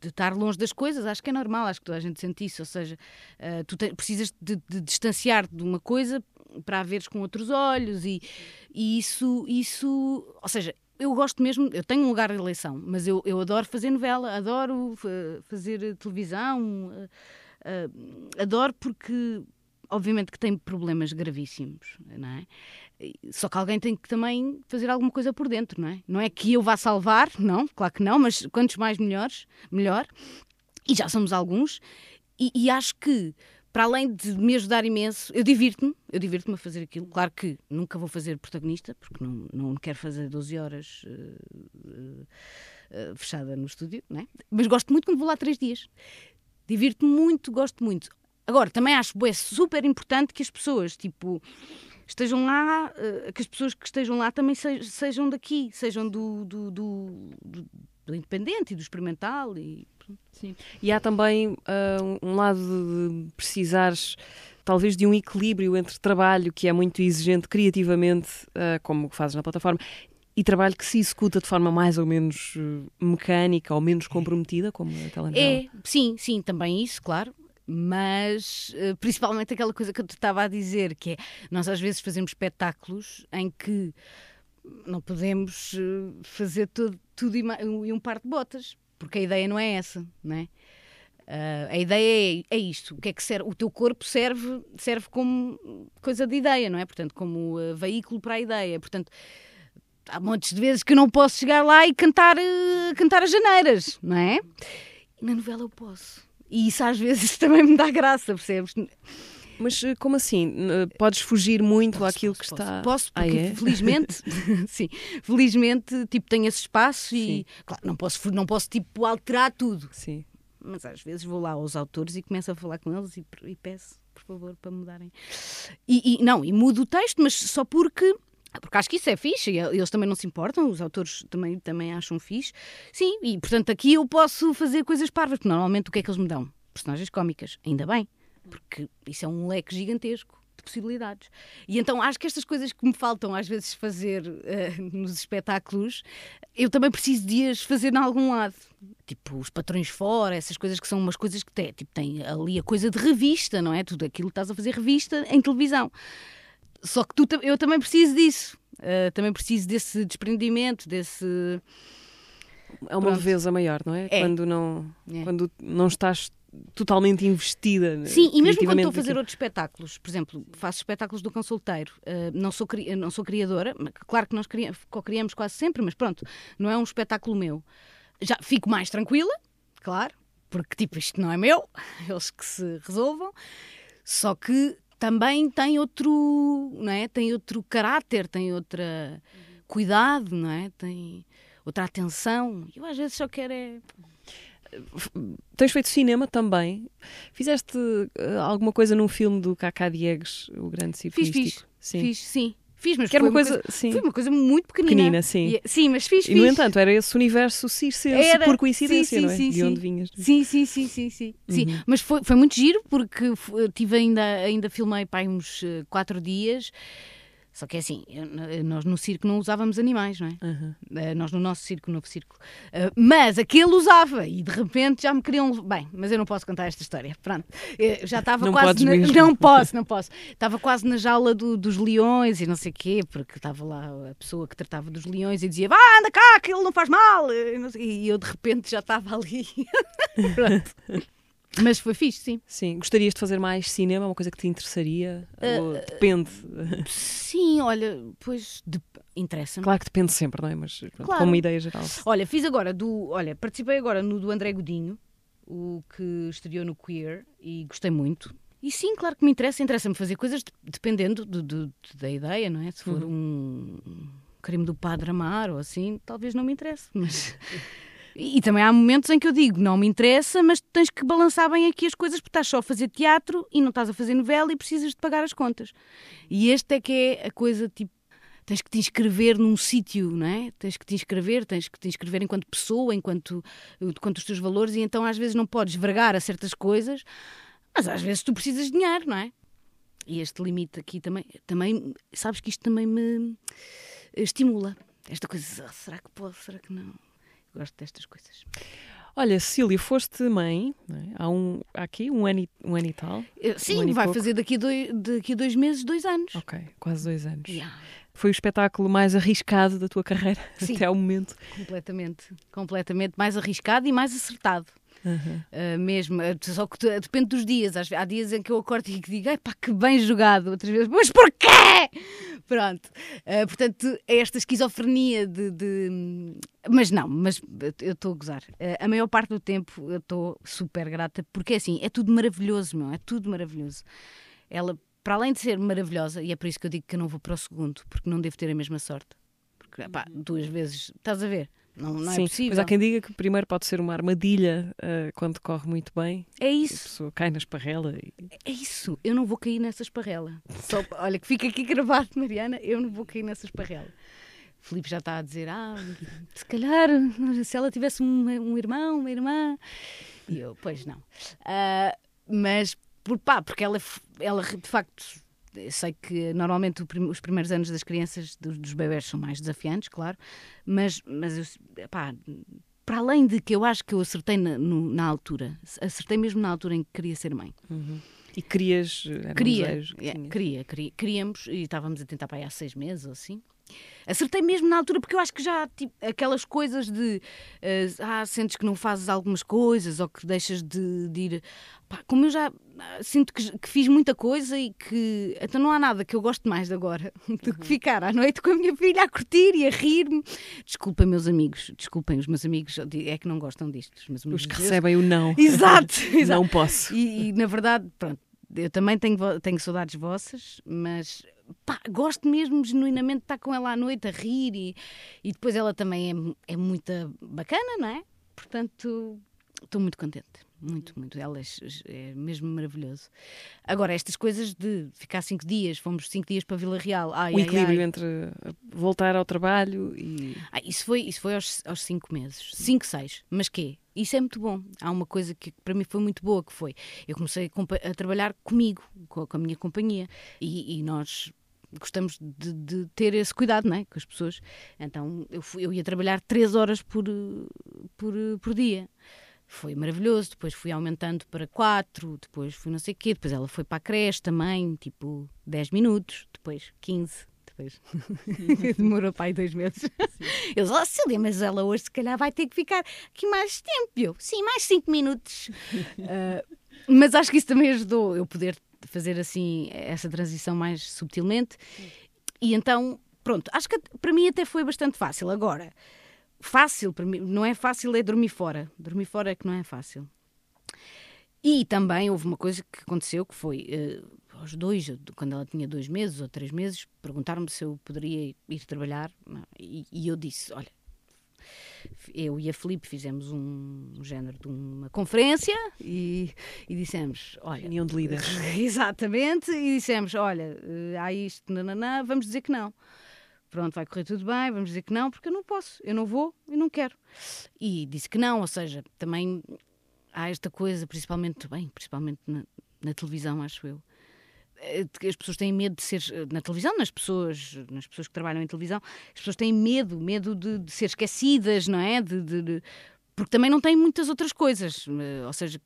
de estar longe das coisas, acho que é normal, acho que toda a gente sente isso, ou seja, eh, tu te- precisas de, de distanciar de uma coisa para a veres com outros olhos e, e isso, isso, ou seja, eu gosto mesmo, eu tenho um lugar de eleição, mas eu, eu adoro fazer novela, adoro fa- fazer televisão, eh, eh, adoro porque obviamente que tem problemas gravíssimos, não é? Só que alguém tem que também fazer alguma coisa por dentro, não é? Não é que eu vá salvar, não, claro que não, mas quantos mais melhores, melhor. E já somos alguns. E, e acho que, para além de me ajudar imenso, eu divirto-me, eu divirto-me a fazer aquilo. Claro que nunca vou fazer protagonista, porque não, não quero fazer 12 horas eh, eh, eh, fechada no estúdio, não é? Mas gosto muito quando vou lá três dias. Divirto-me muito, gosto muito. Agora, também acho é super importante que as pessoas, tipo, estejam lá, que as pessoas que estejam lá também se- sejam daqui, sejam do, do, do, do- do independente e do experimental. E, Sim. E há também ah, um- lado de precisares talvez de um equilíbrio entre trabalho que é muito exigente criativamente, uh, como fazes na plataforma, e trabalho que se executa de forma mais ou menos uh, mecânica ou menos comprometida, como a telenovela? É, sim, sim, também isso, claro. Mas uh, principalmente aquela coisa que eu te estava a dizer, que é nós às vezes fazemos espetáculos em que não podemos fazer tudo, tudo e um par de botas, porque a ideia não é essa, não é? Uh, a ideia é, é, isto: o que é que serve? O teu corpo serve, serve como coisa de ideia, não é? Portanto, como uh, veículo para a ideia. Portanto, há montes de vezes que eu não posso chegar lá e cantar, uh, cantar as janeiras, não é? E na novela eu posso. E isso às vezes *laughs* também me dá graça, percebes? Mas como assim? Podes fugir muito posso, àquilo posso, que está. Posso, porque ah, é? felizmente, *laughs* sim, felizmente, tipo, tenho esse espaço sim. e, claro, não posso, não posso, tipo, alterar tudo. Sim mas às vezes vou lá aos autores e começo a falar com eles e, e peço, por favor, para mudarem. E, e, não, e mudo o texto, mas só porque porque acho que isso é fixe, e eles também não se importam, os autores também, também acham fixe. Sim, e portanto aqui eu posso fazer coisas parvas, porque normalmente o que é que eles me dão? Personagens cómicas, ainda bem, porque isso é um leque gigantesco possibilidades. E então acho que estas coisas que me faltam às vezes fazer uh, nos espetáculos, eu também preciso de as fazer em algum lado. Tipo, os patrões fora, essas coisas que são umas coisas que tem, tipo, tem ali a coisa de revista, não é? Tudo aquilo que estás a fazer revista em televisão. Só que tu, eu também preciso disso. Uh, também preciso desse desprendimento, desse. É uma leveza maior, não é? é. Quando, não, é. quando não estás totalmente investida. Sim, e mesmo quando estou a fazer outros espetáculos, por exemplo, faço espetáculos do consulteiro, uh, não, sou, não sou criadora, claro que nós co-criamos quase sempre, mas pronto, não é um espetáculo meu. Já fico mais tranquila, claro, porque tipo, isto não é meu, *laughs* eles que se resolvam, só que também tem outro, não é? Tem outro caráter, tem outra cuidado, não é? Tem outra atenção. Eu às vezes só quero é tens feito cinema também. Fizeste uh, alguma coisa num filme do Cacá Diegues, o grande ciclístico? Fiz, fiz. Sim. Fiz, sim. Fiz, mas que foi, uma coisa, coisa, sim. foi uma coisa muito pequenina. Pequenina, sim. E, sim, mas fiz, E, no entanto, era esse universo circense era, por coincidência, sim, sim, não é? Sim, De onde vinhas. Sim, sim, sim, sim, sim. Uhum. sim. Mas foi, foi muito giro, porque tive ainda, ainda filmei para uns uh, quatro dias só que é assim, nós no circo não usávamos animais, não é? Uhum. Nós no nosso circo, no novo circo. Uh, mas aquele usava e de repente já me queriam. Bem, mas eu não posso contar esta história. Pronto. Eu já estava quase. Na... Não posso, *laughs* não posso. Estava quase na jaula do, dos leões e não sei o quê, porque estava lá a pessoa que tratava dos leões e dizia: vá, anda cá, que ele não faz mal. E eu de repente já estava ali. *laughs* Pronto. Mas foi fixe, sim. Sim. Gostarias de fazer mais cinema? Uma coisa que te interessaria? Uh, depende? Sim, olha, pois de... interessa-me. Claro que depende sempre, não é? Mas claro. como ideia geral. Olha, fiz agora do. Olha, participei agora no do André Godinho, o que estreou no Queer, e gostei muito. E sim, claro que me interessa. Interessa-me fazer coisas dependendo do, do, da ideia, não é? Se for uhum. um crime do Padre Amar ou assim, talvez não me interesse, mas. *laughs* E, também há momentos em que eu digo, não me interessa, mas tens que balançar bem aqui as coisas porque estás só a fazer teatro e não estás a fazer novela e precisas de pagar as contas. E este é que é a coisa tipo tens que te inscrever num sítio, não é? Tens que te inscrever, tens que te inscrever enquanto pessoa, enquanto, enquanto os teus valores, e então às vezes não podes vergar a certas coisas, mas às vezes tu precisas de dinheiro, não é? E este limite aqui também, também sabes que isto também me estimula. Esta coisa, ah, será que posso, será que não? Gosto destas coisas. Olha, Cília, foste mãe é? há, um, há aqui um ano, e, um ano e tal. Sim, um vai pouco. fazer daqui dois, daqui dois meses, dois anos. Ok, quase dois anos. Yeah. Foi o espetáculo mais arriscado da tua carreira Sim, *laughs* até ao momento. Completamente, completamente mais arriscado e mais acertado. Uhum. Uh, mesmo, uh, só que depende dos dias. Há dias em que eu acordo e digo, pá, que bem jogado. Outras vezes, mas porquê? Pronto. Uh, portanto, é esta esquizofrenia de, de, Mas não, mas eu estou a gozar. a maior parte do tempo eu estou super grata, porque é assim, é tudo maravilhoso, meu, é tudo maravilhoso. Ela, para além de ser maravilhosa, e é por isso que eu digo que eu não vou para o segundo, porque não devo ter a mesma sorte. Porque, pá, duas vezes, estás a ver? Não, não é Sim, é possível. Mas há quem diga que primeiro pode ser uma armadilha uh, quando corre muito bem. É isso. A pessoa cai na esparrela. E... É isso. Eu não vou cair nessa esparrela. Só, olha, que fica aqui *laughs* gravado, Mariana, eu não vou cair nessa esparrela. Filipe já está a dizer: ah, se calhar se ela tivesse um, um irmão, uma irmã. E eu, pois não. Uh, mas por, pá, porque ela, ela de facto sei que normalmente os primeiros anos das crianças, dos, dos bebés, são mais desafiantes, claro, mas, mas eu, pá, para além de que eu acho que eu acertei na, no, na altura, acertei mesmo na altura em que queria ser mãe. Uhum. E querias. Queria, que é, queria, queria, queríamos e estávamos a tentar para aí há seis meses ou assim. Acertei mesmo na altura, porque eu acho que já, tipo, aquelas coisas de. Uh, ah, sentes que não fazes algumas coisas ou que deixas de, de ir. Pá, como eu já sinto que, que, fiz muita coisa e que. Então não há nada que eu goste mais de agora *laughs* do que uhum. ficar à noite com a minha filha a curtir e a rir-me. Desculpem, meus amigos, desculpem, os meus amigos é que não gostam disto. Os, os que recebem o não. *laughs* Exato, *laughs* exato. não posso. E, e na verdade, pronto, eu também tenho, tenho saudades vossas, mas pá, gosto mesmo genuinamente de estar com ela à noite a rir e, e depois ela também é, é muito bacana, não é? Portanto, estou muito contente. Muito, muito. Ela é, é, mesmo maravilhoso. Agora, estas coisas de ficar cinco dias, fomos cinco dias para Vila Real. Ai, o ai, equilíbrio ai. entre voltar ao trabalho e. Ah, isso foi, isso foi aos, aos cinco meses. Cinco, seis. Mas quê? Isso é muito bom. Há uma coisa que para mim foi muito boa, que foi, eu comecei a, a trabalhar comigo, com a, com a minha companhia. E, e nós gostamos de, de, ter esse cuidado não é? com as pessoas. Então eu, fui, eu ia trabalhar três horas por, por, por dia. Foi maravilhoso. Depois fui aumentando para quatro, depois fui não sei o quê. Depois ela foi para a creche também, tipo 10 minutos, depois 15. Depois *laughs* demorou para aí dois meses. Sim. Eu disse, oh Cília, mas ela hoje se calhar vai ter que ficar aqui mais tempo. Eu, sim, mais cinco minutos. uh, *laughs* mas acho que isso também ajudou eu poder fazer assim essa transição mais subtilmente. E então, pronto, acho que para mim até foi bastante fácil. Agora, fácil para mim, não é fácil é dormir fora. Dormir fora é que não é fácil. E também houve uma coisa que aconteceu que foi uh, aos dois, quando ela tinha dois meses ou três meses, perguntaram-me se eu poderia ir trabalhar e, e eu disse: Olha, eu e a Felipe fizemos um, um género de uma conferência e, e dissemos, olha... União de líderes. *laughs* Exatamente, e dissemos, olha, eh, há isto, nananã, vamos dizer que não. Pronto, vai correr tudo bem, vamos dizer que não, porque eu não posso, eu não vou e não quero. E disse que não, ou seja, também há esta coisa, principalmente, bem, principalmente na, na televisão, acho eu, eh, as pessoas têm medo de ser eh, na televisão, nas pessoas, nas pessoas que trabalham em televisão, as pessoas têm medo, medo de, de ser esquecidas, não é? De, de, de, porque também não têm muitas outras coisas, eh, ou seja,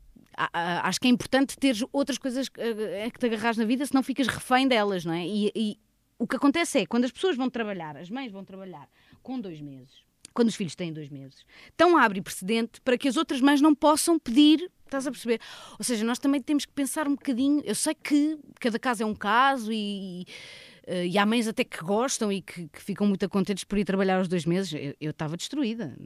acho que é importante ter outras coisas que te agarras na vida, senão ficas refém delas, não é? E, e o que acontece é, quando as pessoas vão trabalhar, as mães vão trabalhar com dois meses, quando os filhos têm dois meses, estão a abrir precedente para que as outras mães não possam pedir Estás a perceber? Ou seja, nós também temos que pensar um bocadinho. Eu sei que cada caso é um caso e, e, e há mães até que gostam e que, que, ficam muito contentes por ir trabalhar aos dois meses. Eu estava destruída.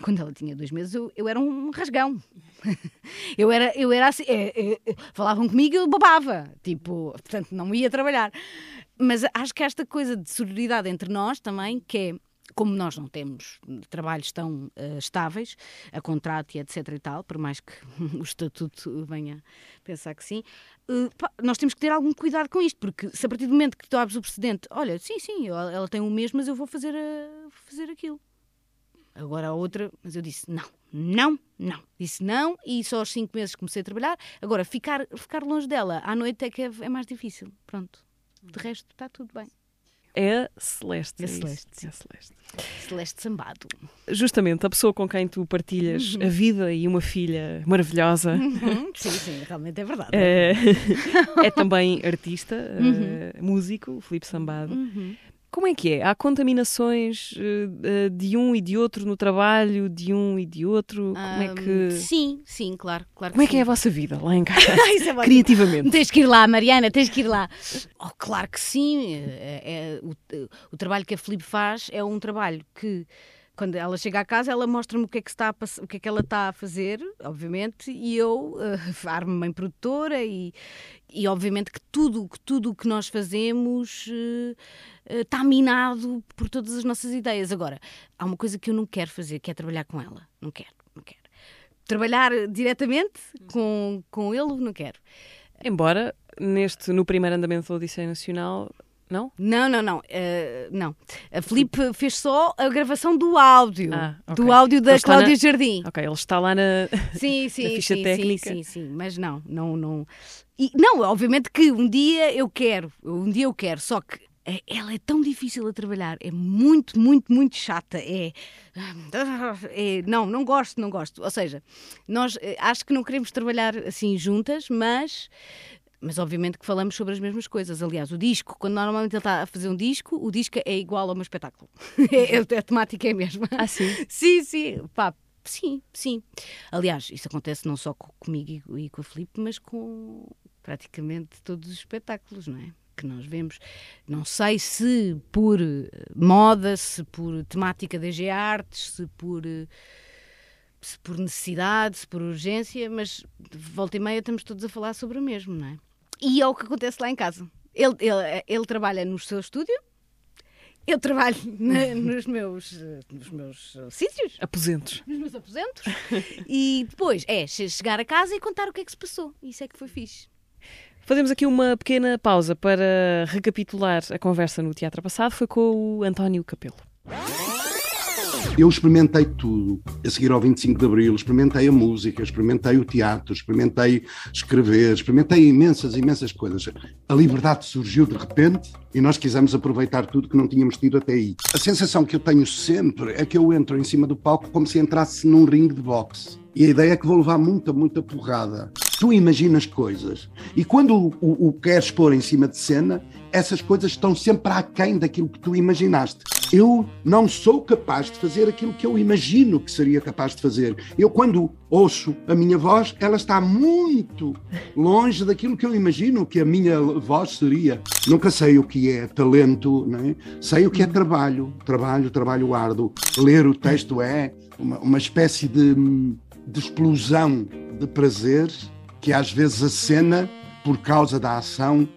Quando ela tinha dois meses, eu, eu era um rasgão. *laughs* eu era, eu era assim. É, é, falavam comigo e eu babava. Tipo, portanto, não ia trabalhar. Mas acho que esta coisa de sororidade entre nós também, que é como nós não temos trabalhos tão uh, estáveis, a contrato e etc e tal, por mais que *laughs* o estatuto venha pensar que sim, uh, pá, nós temos que ter algum cuidado com isto, porque se a partir do momento que tu abres o precedente, olha, sim, sim, ela tem um mês, mas eu vou fazer, uh, fazer aquilo. Agora a outra, mas eu disse não, não, não. Disse não e só aos cinco meses comecei a trabalhar. Agora, ficar, ficar longe dela à noite é que é, é mais difícil. Pronto. De resto, está tudo bem. É Celeste. É, é Celeste. É Celeste. Celeste Sambado. Justamente, a pessoa com quem tu partilhas uhum. a vida e uma filha maravilhosa. Uhum. Sim, sim, realmente é verdade. É, *laughs* é também artista, uhum. uh, músico, Filipe Sambado. Como é que é? Há contaminações uh, de um e de outro no trabalho, de um e de outro? Como é que. Sim, sim, claro. claro Como é que que é a vossa vida lá em *laughs* casa? é Criativamente. Tens que ir lá, Mariana, tens que ir lá. Oh, claro que sim. É, é, o, o trabalho que a Felipe faz é um trabalho que quando ela chega à casa, ela mostra-me o que é que está a, o que é que ela está a fazer, obviamente, e eu *laughs* uh, armo-me em produtora e, e obviamente que tudo que tudo que nós fazemos uh, uh, está minado por todas as nossas ideias. Agora, há uma coisa que eu não quero fazer, que é trabalhar com ela. Não quero, não quero. Trabalhar diretamente com, com ele, não quero. Embora neste no primeiro andamento da Odisseia Nacional Não? Não, não, não. Uh, não. A Filipe fez só a gravação do áudio. Ah, okay. Do áudio da Cláudia na... Jardim. Ok, ele está lá na, *laughs* sim, sim, na ficha sim, técnica. Sim, sim, sim. Mas não, não, não. E, não, obviamente que um dia eu quero. Um dia eu quero. Só que ela é tão difícil a trabalhar, é muito, muito, muito chata. É, é, não, não gosto, não gosto. Ou seja, nós eh, acho que não queremos trabalhar assim juntas, mas mas obviamente que falamos sobre as mesmas coisas. Aliás, o disco, quando normalmente ele está a fazer um disco, o disco é igual ao meu espetáculo. *laughs* é, a temática é a mesma. Ah, sim? sim, sim. Pá, sim, sim. Aliás, isso acontece não só comigo e com a Filipe, mas com praticamente todos os espetáculos, não é? que nós vemos. Não sei se por eh, moda, se por temática da G Artes, se por, eh, se por necessidade, se por urgência, mas de volta e meia estamos todos a falar sobre o mesmo, não é? E é o que acontece lá em casa. Ele, ele, ele trabalha no seu estúdio, eu trabalho na, *laughs* nos meus, nos meus sítios. Aposentos. Nos meus aposentos. e depois é chegar a casa e contar o que é que se passou. Isso é que foi fixe. Fazemos aqui uma pequena pausa para recapitular a conversa no teatro passado. Foi com o António Capelo. Eu experimentei tudo a seguir ao 25 de Abril, experimentei a música, experimentei o teatro, experimentei escrever, experimentei imensas, imensas coisas. A liberdade surgiu de repente e nós quisemos aproveitar tudo que não tínhamos tido até aí. A sensação que eu tenho sempre é que eu entro em cima do palco como se entrasse num ringue de boxe. E a ideia é que vou levar muita, muita porrada. Tu imaginas coisas e quando o, o, o queres pôr em cima de cena, essas coisas estão sempre aquém daquilo que tu imaginaste. Eu não sou capaz de fazer aquilo que eu imagino que seria capaz de fazer. Eu, quando ouço a minha voz, ela está muito longe daquilo que eu imagino que a minha voz seria. Nunca sei o que é talento, é? sei o que é trabalho, trabalho, trabalho árduo. Ler o texto é uma, uma espécie de, de explosão de prazer que às vezes a cena, por causa da ação,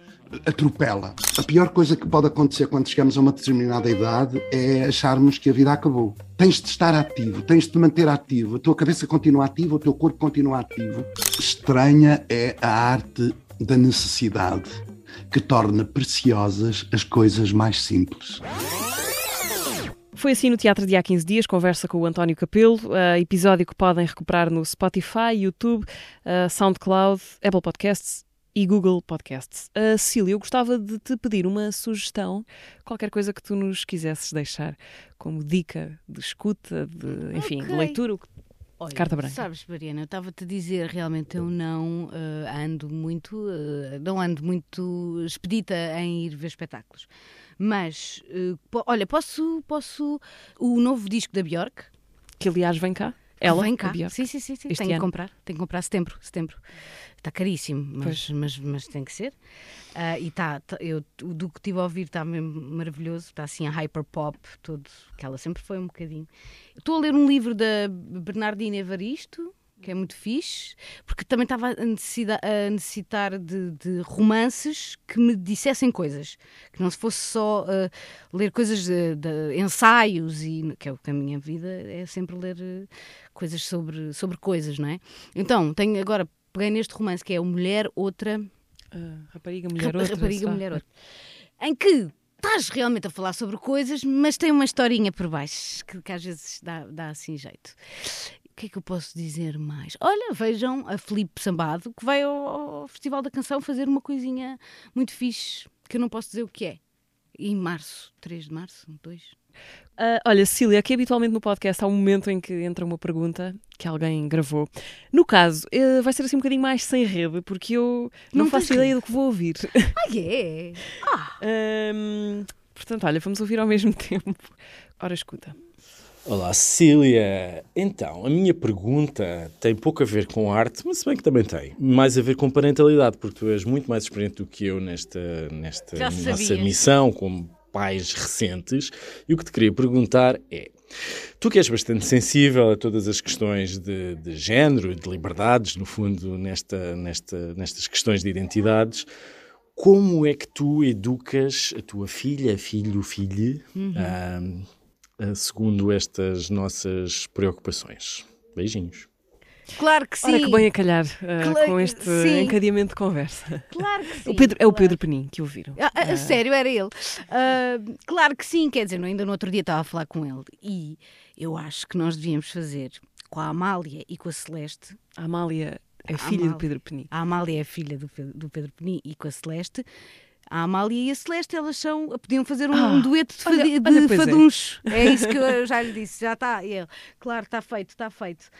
atropela. A pior coisa que pode acontecer quando chegamos a uma determinada idade é acharmos que a vida acabou. Tens de estar ativo, tens de te manter ativo, a tua cabeça continua ativa, o teu corpo continua ativo. Estranha é a arte da necessidade que torna preciosas as coisas mais simples. Foi assim no Teatro de há 15 dias, conversa com o António Capelo, uh, episódio que podem recuperar no Spotify, YouTube, uh, SoundCloud, Apple Podcasts e Google Podcasts. Uh, Cília, eu gostava de te pedir uma sugestão, qualquer coisa que tu nos quisesses deixar, como dica de escuta, de, enfim, okay. de leitura, Olha, Carta branca. Sabes, Mariana, eu estava-te a dizer, realmente eu não uh, ando muito, uh, não ando muito expedita em ir ver espetáculos. Mas, uh, olha, posso, posso. O novo disco da Björk. Que aliás vem cá. Ela vem cá. Sim, sim, sim. sim. Tenho ano. que comprar. Tenho que comprar setembro. setembro. Está caríssimo, mas, mas, mas, tem que ser. Uh, e está, tá, eu, do que estive a ouvir está mesmo maravilhoso. Está assim a hyper pop, todo, que ela sempre foi um bocadinho. Estou a ler um livro da Bernardina Evaristo que é muito fixe, porque também estava a, necessitar de, de, romances que me dissessem coisas, que não se fosse só uh, ler coisas de, de, ensaios, e que é o que a minha vida é sempre ler uh, coisas sobre, sobre coisas, não é? Então, tenho agora, peguei neste romance que é o Mulher Outra. Uh, rapariga, Mulher Outra. Rapariga, Mulher Outra. Em que estás realmente a falar sobre coisas, mas tem uma historinha por baixo que, que às vezes dá, dá assim jeito o que é que eu posso dizer mais? Olha, vejam a Felipe Sambado, que vai ao, ao, Festival da Canção fazer uma coisinha muito fixe, que eu não posso dizer o que é. Em março, 3 de março, 2. Uh, ah, olha, Cília, aqui habitualmente no podcast há um momento em que entra uma pergunta que alguém gravou. No caso, uh, vai ser assim um bocadinho mais sem rede, porque eu não, não faço ideia do que vou ouvir. *laughs* Ah, é? Ah. um, portanto, olha, vamos ouvir ao mesmo *laughs* tempo. Ora, escuta. Olá, Cecília. Então, a minha pergunta tem pouco a ver com arte, mas se bem que também tem. Mais a ver com parentalidade, porque tu és muito mais experiente do que eu nesta, nesta nossa missão como pais recentes. E o que te queria perguntar é: tu que és bastante sensível a todas as questões de, de género e de liberdades, no fundo, nesta, nesta, nestas questões de identidades. Como é que tu educas a tua filha, filho, filho, uhum. Segundo estas nossas preocupações. Beijinhos. Claro que sim. Ora que bem a calhar uh, claro, com este sim. encadeamento de conversa. Claro que *laughs* sim. O Pedro, é o Pedro Penin que ouviram. Ah, uh, sério, era ele. Uh, claro que sim, quer dizer, ainda no outro dia estava a falar com ele e eu acho que nós devíamos fazer com a Amália e com a Celeste. A Amália é filha do Pedro Penin. A Amália é filha do, do Pedro Penin e com a Celeste a Amália e a Celeste, elas são, podiam fazer um, ah, dueto de, olha, de olha, faduncho. É. é. isso que eu já lhe disse, já está. Ele, claro, está feito, está feito.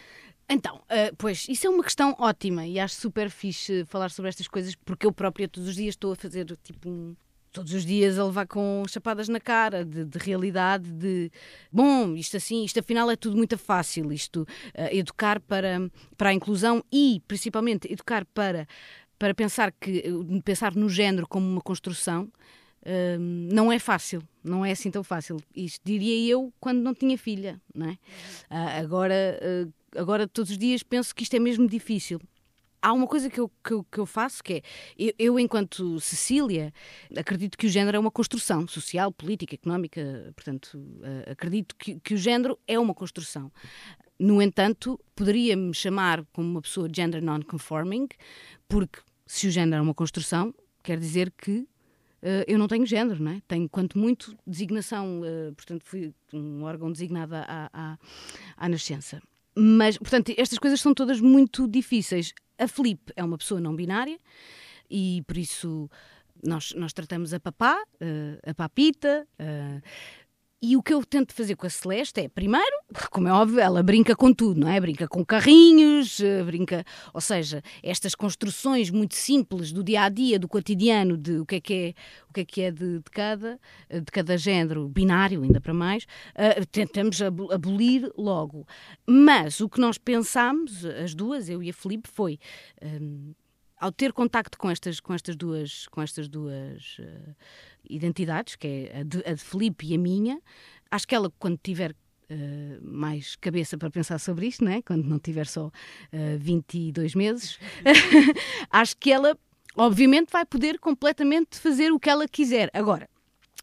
Então, uh, pois, isso é uma questão ótima e acho super fixe falar sobre estas coisas porque eu própria todos os dias estou a fazer tipo um, todos os dias a levar com chapadas na cara de, de, realidade, de bom, isto assim, isto afinal é tudo muito fácil, isto uh, educar para, para a inclusão e principalmente educar para para pensar que pensar no género como uma construção uh, não é fácil, não é assim tão fácil. Isto diria eu quando não tinha filha, não é? Uh, agora, uh, agora todos os dias penso que isto é mesmo difícil. Há uma coisa que eu, que eu, que eu faço que é, eu, eu, enquanto Cecília, acredito que o género é uma construção social, política, económica, portanto, acredito que, que o género é uma construção. No entanto, poderia-me chamar como uma pessoa gender non-conforming, porque se o género é uma construção, quer dizer que uh, eu não tenho género, não é? Tenho, quanto muito, designação, uh, portanto, fui um órgão designado à, à, à nascença. Mas, portanto, estas coisas são todas muito difíceis. A Felipe é uma pessoa não binária e, por isso, nós, nós tratamos a papá, uh, a papita, e o que eu tento fazer com a Celeste é, primeiro, como é óbvio, ela brinca com tudo, não é? Brinca com carrinhos, eh, brinca. Ou seja, estas construções muito simples do dia a dia, do cotidiano, de o que é que é, o que é, que é de, de cada, de cada género, binário, ainda para mais, uh, tentamos abolir logo. Mas o que nós pensámos, as duas, eu e a Felipe, foi. Um, ao ter contacto com estas, com estas duas, com estas duas uh, identidades, que é a de, a de Felipe e a minha, acho que ela, quando tiver Uh, mais cabeça para pensar sobre isto, né? quando não tiver só uh, eh, 22 meses, *laughs* acho que ela, obviamente, vai poder completamente fazer o que ela quiser. Agora,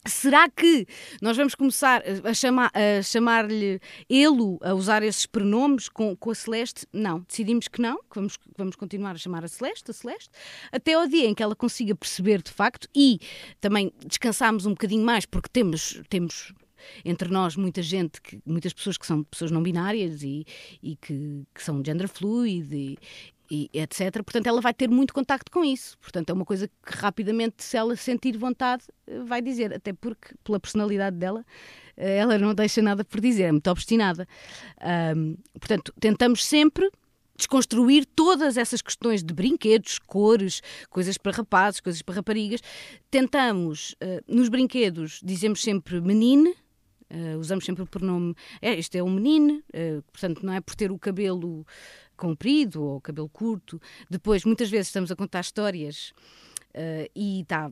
Será que nós vamos começar a, chamar, chamar-lhe ele, a usar esses pronomes com, com a Celeste? Não, decidimos que não, que vamos, vamos continuar a chamar a Celeste, a Celeste, até ao dia em que ela consiga perceber de facto e também descansarmos um bocadinho mais, porque temos, temos entre nós muita gente, que, muitas pessoas que são pessoas não binárias e, e que, que são gender fluid e, e etc. Portanto, ela vai ter muito contacto com isso. Portanto, é uma coisa que rapidamente, se ela sentir vontade, eh, vai dizer. Até porque, pela personalidade dela, eh, ela não deixa nada por dizer, é muito obstinada. Um, portanto, tentamos sempre desconstruir todas essas questões de brinquedos, cores, coisas para rapazes, coisas para raparigas. Tentamos, uh, nos brinquedos, dizemos sempre menine, Uh, usamos sempre o pronome. É, este é um menino, uh, portanto, não é por ter o cabelo comprido ou cabelo curto. Depois, muitas vezes, estamos a contar histórias uh, e está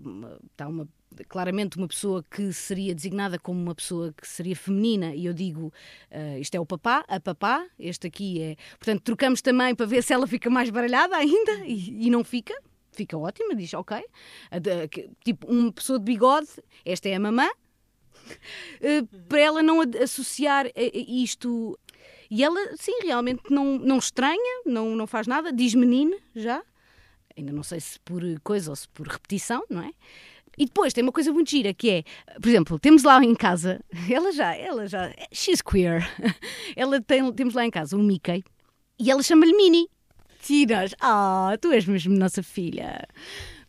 tá uma claramente uma pessoa que seria designada como uma pessoa que seria feminina e eu digo uh, isto é o papá, a papá, este aqui é. Portanto, trocamos também para ver se ela fica mais baralhada ainda e, e não fica. Fica ótima, diz ok. Tipo, uma pessoa de bigode, esta é a mamã, Uh, para ela não associar isto e ela, sim, realmente não, não estranha, não, não faz nada, diz menino já. Ainda não sei se por coisa ou se por repetição, não é? E depois tem uma coisa muito gira que é, por exemplo, temos lá em casa, *laughs* ela já, ela já, she's queer. *laughs* Ela tem, temos lá em casa um Mickey e ela chama-lhe Minnie. Tiras, ah, tu és mesmo nossa filha.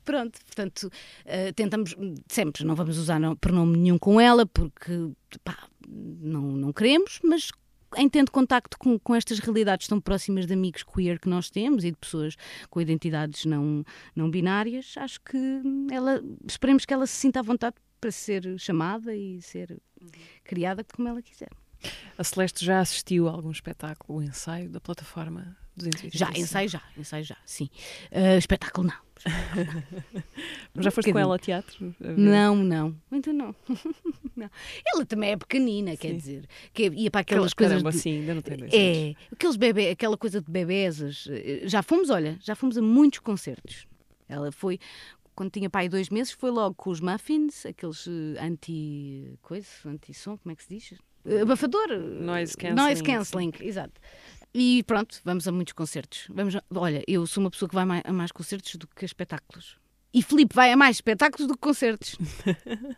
Pronto, portanto, uh, tentamos sempre, não vamos usar pronome nenhum com ela porque pá, não, não queremos, mas em tendo contacto com, com estas realidades tão próximas de amigos queer que nós temos e de pessoas com identidades não, não binárias, acho que ela, esperemos que ela se sinta à vontade para ser chamada e ser criada como ela quiser. A Celeste já assistiu a algum espetáculo, o ensaio da plataforma 285? Já, ensaio já, ensaio já, sim. Uh, espetáculo não. Já foste um com ela ao teatro? Não, não. Então não. *laughs* não. Ela também é pequenina, quer dizer. Que ia para aquelas coisas. Caramba, de... sim, ainda não tem dois É, aqueles bebê, aquela coisa de bebés. Eh, já fomos, olha, já fomos a muitos concertos. Ela foi, quando tinha pai dois meses, foi logo com os muffins, aqueles eh, anti. coisa, anti-som, como é que se diz? Abafador. Noise cancelling. Noise cancelling, exato. E pronto, vamos a muitos concertos. Vamos a... Olha, eu sou uma pessoa que vai a mais concertos do que a espetáculos. E Filipe vai a mais espetáculos do que concertos.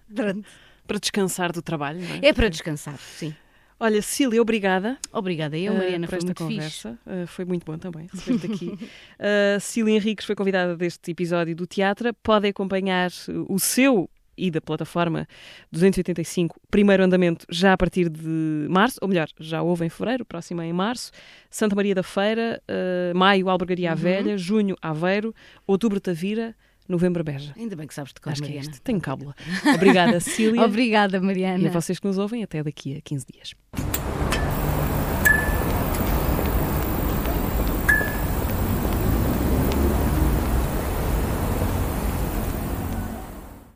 *laughs* para descansar do trabalho, não é? É para descansar, sim. Olha, Cília, obrigada. Obrigada eu, Mariana, uh, por esta conversa. Uh, foi muito bom também receber-te aqui. *laughs* uh, Cília Henriques foi convidada deste episódio do Teatro. Pode acompanhar o seu e da plataforma 285, primeiro andamento já a partir de março, ou melhor, já houve em fevereiro, próximo é em março. Santa Maria da Feira, uh, maio, Albergaria à uhum. Velha, junho, Aveiro, outubro, Tavira. Novembro Beja. Ainda bem que sabes de cor, Acho Mariana. Que é Tenho cábula. Obrigada, *laughs* Cília. Obrigada, Mariana. E a vocês que nos ouvem, até daqui a 15 dias.